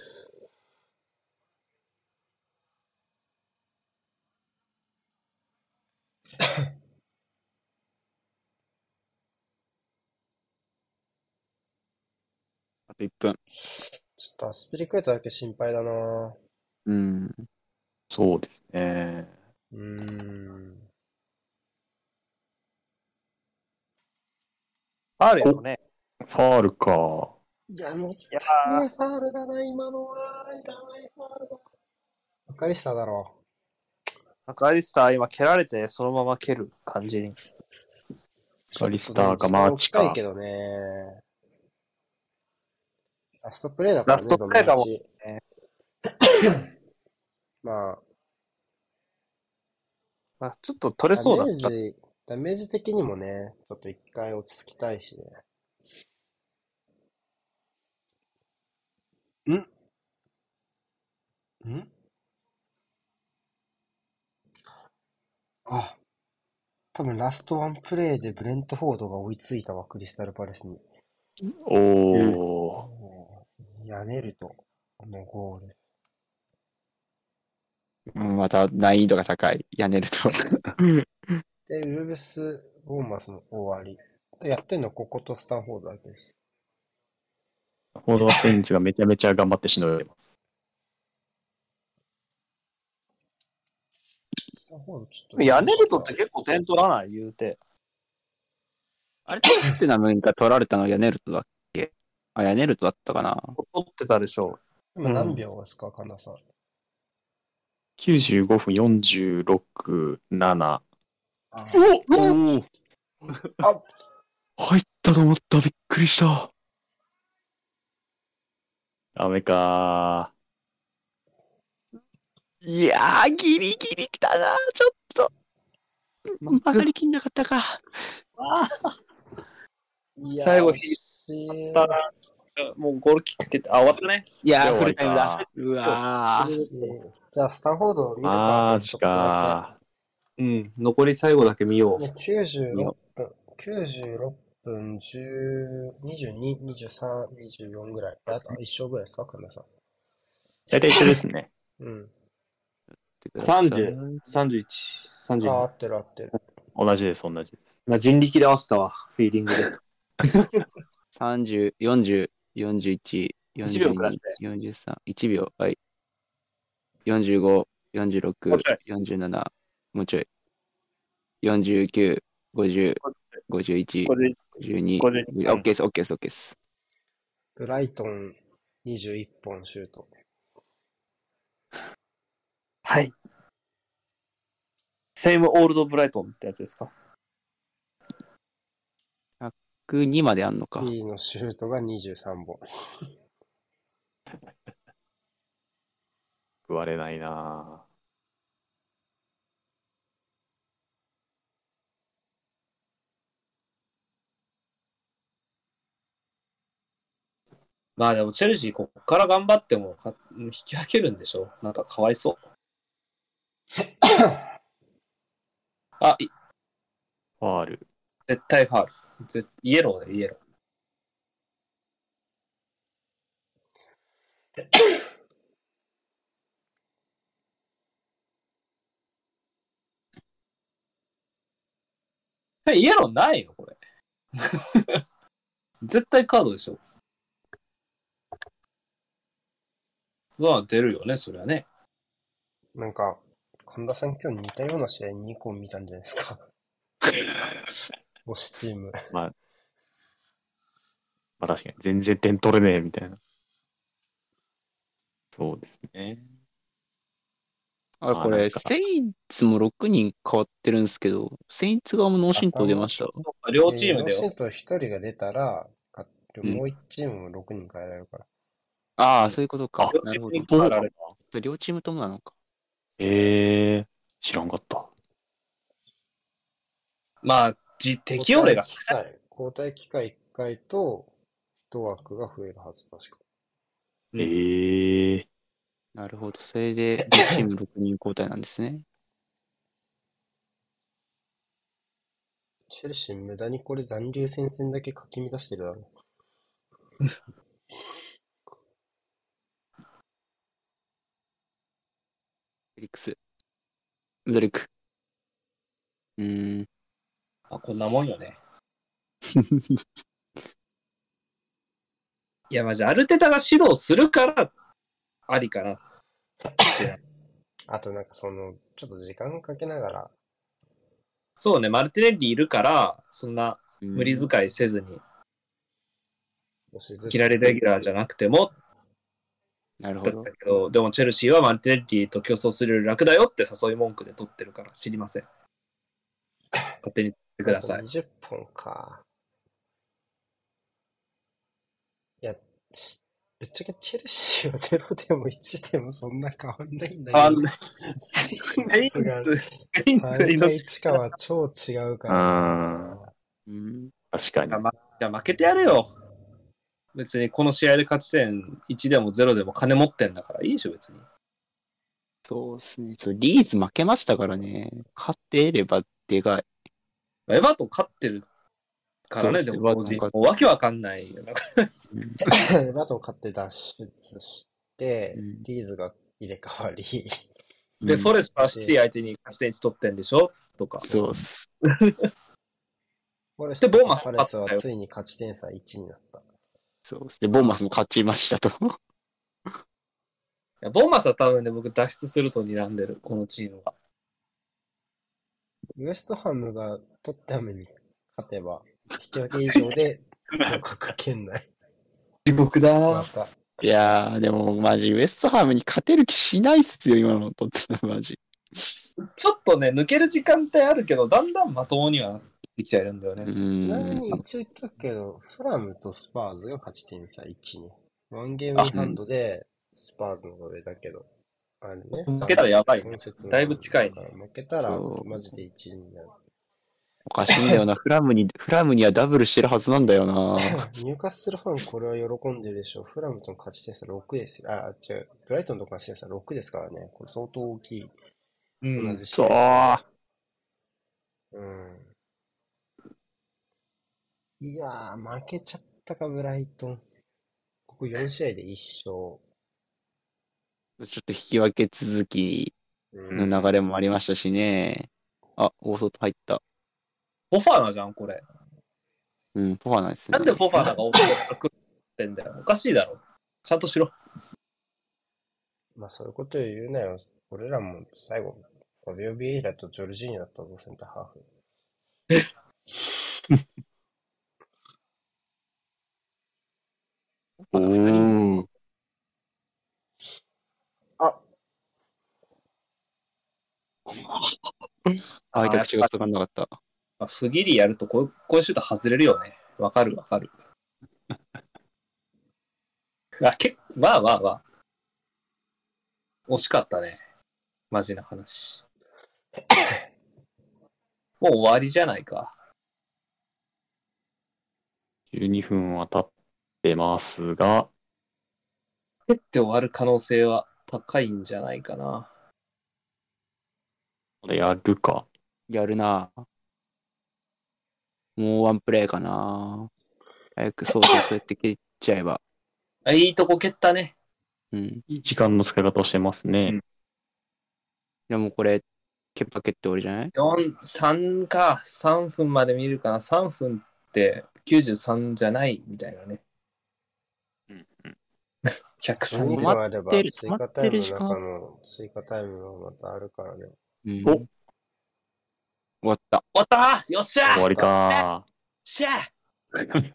と1分。ちょっとアスピリクエタだけ心配だなうん。ー、そうですね。うーん。あるよね。ファールか。いや、もう、いやね、ファールだな、今のは。いらないファールだ。アカリスタだろー、アカリスター今蹴られてそのまま蹴る感じに。う。カリスターかマーチか近いけ。どね。ラストプレイだからね、ラストプレイかもどの道ねまあ、まあ、ちょっと取れダそうだった。メージ、ダメージ的にもね、ちょっと一回落ち着きたいしね。ん？ん？あ、多分ラストワンプレイでブレントフォードが追いついたわ、クリスタルパレスに。おー。やねると、のゴール。うんまた難易度が高い。やねると。で、ウルブス・ボーマスの終わり。やってんのこことスタンフォードだけです。フォードはベンチがめちゃめちゃ頑張ってしのいでます。スタンフォードちょっと。ヤネルトって結構点取らない？言うて。あれ、トッテナムが取られたの？はヤネルトだっけ？あ、ヤネルトだったかな取ってたでしょ今何秒ですか、神田さん。95分46、7。あおお入ったと思った。びっくりした。ダメかいやー、ギリギリ来たな。ちょっと。曲がりきんなかったか。最後惜しいたな。もうゴールキック蹴って、あ、終わったね。いやー、いやフルタイムだ終。うわー。じゃあ、スタンフォード見るか。マジちょっとだかうん。残り最後だけ見よけ。ね、96分、96分、10、22、23、24ぐらい。あと一勝ぐらいですか、神田さん。大体一緒ですね。うん。30 31、あ、合32。ってる合ってる。同じです、同じです。まあ、人力で合わせたわ、フィーリングで。30、40、41、一秒くだ42さ、43、1秒。はい。45、46もうちょい、47、もうちょい。49、50、51、これ52、これオッケーです、オッケーです、オッケーです。ブライトン21本シュート。はい。セイムオールドブライトンってやつですか？102まであんのか。P のシュートが23本。食われないなまあでもチェルシーこっから頑張ってもか引き分けるんでしょ？なんかかわいそう。あ、いファール。絶対ファール。ぜイエローでイエロー。え、イエローないのこれ？絶対カードでしょ。まあ出るよね、そりゃね。なんか、神田さん今日似たような試合2個見たんじゃないですか。推しチーム。まあ、まあ確かに、全然点取れねえ、みたいな。そうですね。あ、これ、セインツも6人変わってるんですけど、セインツ側も脳震盪出ました？両チームでよ。えーノーシント1人が出たら、勝ってうんもう1チームも6人変えられるから。ああ、そういうことかあ。なるほ両チームにど。両チームともなのか。ええ知らんかった。まあ、じ適用例が少ない。交代機会交代機会1回と、1枠が増えるはず、確か。うんええなるほど。それで、両チーム6人交代なんですね。チェルシー無駄にこれ残留戦線だけかき乱してるだろ。フェリックス。ミドリック。うーん。あ、こんなもんよね。いや、まじ、アルテタが指導するから、ありかな。あとなんかその、ちょっと時間かけながら、そうね、マルティネッリいるから、そんな無無理遣いせずに、少しずついきなりレギュラーじゃなくても、なるほどだった。けど、でもチェルシーはマルティネッリと競争するより楽だよって誘い文句で取ってるから知りません。勝手にてください。20本か。いや、ちぶっちゃけチェルシーは0でも1でもそんな変わんないんだけど、あんな、セイガインンツがズ、ガインズが3か命1かは超違うかうら。ん。うん。確かにじゃ。あ、ま、じゃあ負けてやれよ。別にこの試合で勝ち点1でも0でも金持ってんだからいいでしょ、別に。そうですね。そう、リーズ負けましたからね。勝ってればでかい。エバートン勝ってるからね、ですでももうわけわかんないよ。なんかうん バトン勝って脱出してうん、リーズが入れ替わり、で、うんフォレスターシティ相手に勝ち点1取ってんでしょ？とか。そうっす。フォレスでボーマスフォレスはついに勝ち点差1になった。そうっす。で、ボーマスも勝ちましたと。いやボーマスは多分ね、僕脱出すると睨んでる、このチームは。ウエストハムがトッテナムに勝てば、引き分け以上で合格圏内。地獄だまた、いやー、でもマジ、ウエストハムに勝てる気しないっすよ、今のとってもマジ。ちょっとね、抜ける時間帯あるけど、だんだんまともにはなってきてるんだよね。うちなみん。に一応言ったけど、フラムとスパーズが勝ち点差1ね。ワンゲームハンドでスパーズの方が上だけど、あれね。負けたらやばいねだいぶ近いねだから負けたらマジで1になる。おかしいんだよな。フラムに、フラムにはダブルしてるはずなんだよな。ニューカッスルファンこれは喜んでるでしょう。フラムとの勝ち点差6ですよ。あ、違う。ブライトンとの勝ち点差6ですからね。これ相当大きい。うん同じ試そう。うん。いやー、負けちゃったか、ブライトン。ここ4試合で1ちょっと引き分け続き勝。の流れもありましたしね。あ、大外入った。フォファーナじゃん、これ。うん、フォファナですね。なんでフォファーナがオートでくってんだよ。おかしいだろ。ちゃんとしろ。まあ、そういうこと言うなよ。俺らも最後、ファビオ・ビエイラとジョルジーニョだったぞ、センターハーフ。おー。あ、開いた口が伝わんなかった。まあ、不義理やるとこう、こういうシュート外れるよね。わかるわかる。あ、けまあまあまあ。惜しかったね。マジな話。もう終わりじゃないか。12分は経ってますが、蹴って終わる可能性は高いんじゃないかな。これやるか。やるな。もうワンプレイかな。早くそうそうそうやって蹴っちゃえば。あいいとこ蹴ったね。うん。いい時間の使い方をしてますね。でもこれ、ケッパ蹴って終わりじゃない？4、3か。3分まで見るかな。3分って93じゃないみたいなね。うんうん103そういうで止まってる、追加タイムの止まってる時間中の追加タイムがまたあるからね。うん。お終わった。終わった？よっしゃ終わりかしゃー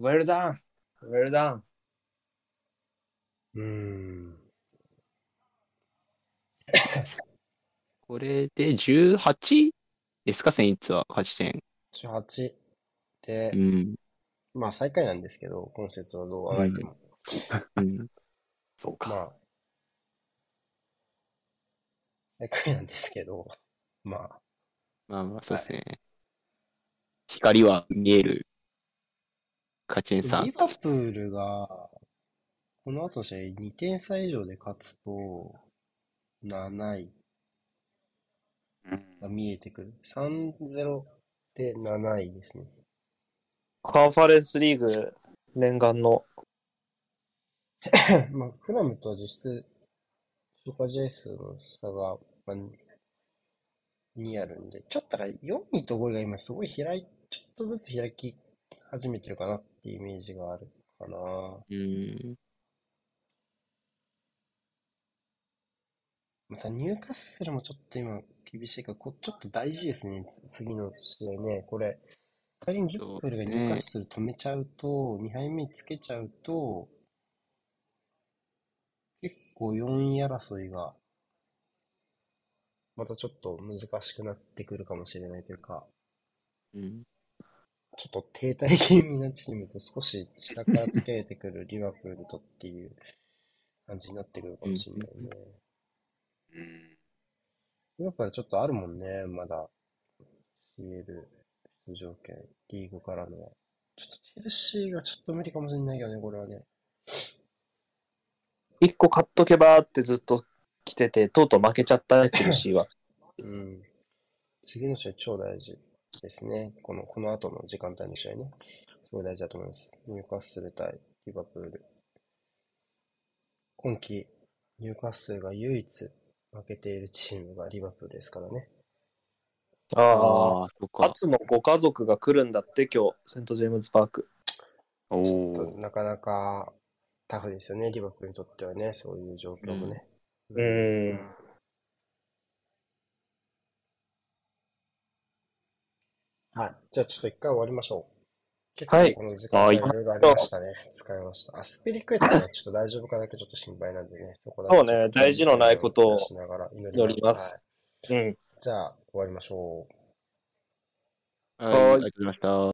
!Well done! Well done! うーん。これで 18? ですか、戦率は勝ち点。18でう、ん。まあ最下位なんですけど、今節はどうあがいても。うん。そうか。まあ、最下位なんですけど、まあ、まあまあ、そうですね。光は見える。勝ち点3リ。バプールが、この後の試合2点差以上で勝つと、7位うんが見えてくる。3-0で7位ですね。カンファレンスリーグ念願の。まあ、フラムとは実質、消化試合数の差が、まあ、2あるんで、ちょっとだから4位と5位が今すごい開い、ちょっとずつ開き始めてるかなっていうイメージがあるかな。うん。またニューカッスルもちょっと今厳しいから、こちょっと大事ですね、次の試合ね。これ、仮にリップルがニューカッスル止めちゃうと、2敗目つけちゃうと、結構4位争いが、またちょっと難しくなってくるかもしれないというか、うん。ちょっと停滞気味なチームと少し下からつけてくるリバプールとっていう感じになってくるかもしれないね。うんリバプールはちょっとあるもんね、まだ。CL 出場権、リーグからのは。ちょっとチェルシーがちょっと無理かもしれないけどね、これはね。一個買っとけばってずっと来てて、とうとう負けちゃったね、チェルシーは。うん。次の試合超大事ですね。この、この後の時間帯の試合ね。すごい大事だと思います。ニューカッスル対リバプール。今季、ニューカッスルが唯一負けているチームがリバプールですからね。ああ。そっか。初のご家族が来るんだって、今日、セントジェームズパーク。おちょっとお。なかなかタフですよね、リバプールにとってはね、そういう状況もね。うん。はい。じゃあちょっと一回終わりましょう。結はい構この時間はいいろいろありましたね。使いました。あ、スピリクエットはちょっと大丈夫かだけちょっと心配なんでね。そこだけそうね大事のないことをしながら祈祈りまります。す。うん。はいじゃあ終わりましょう。はい、あはいりがとうございました。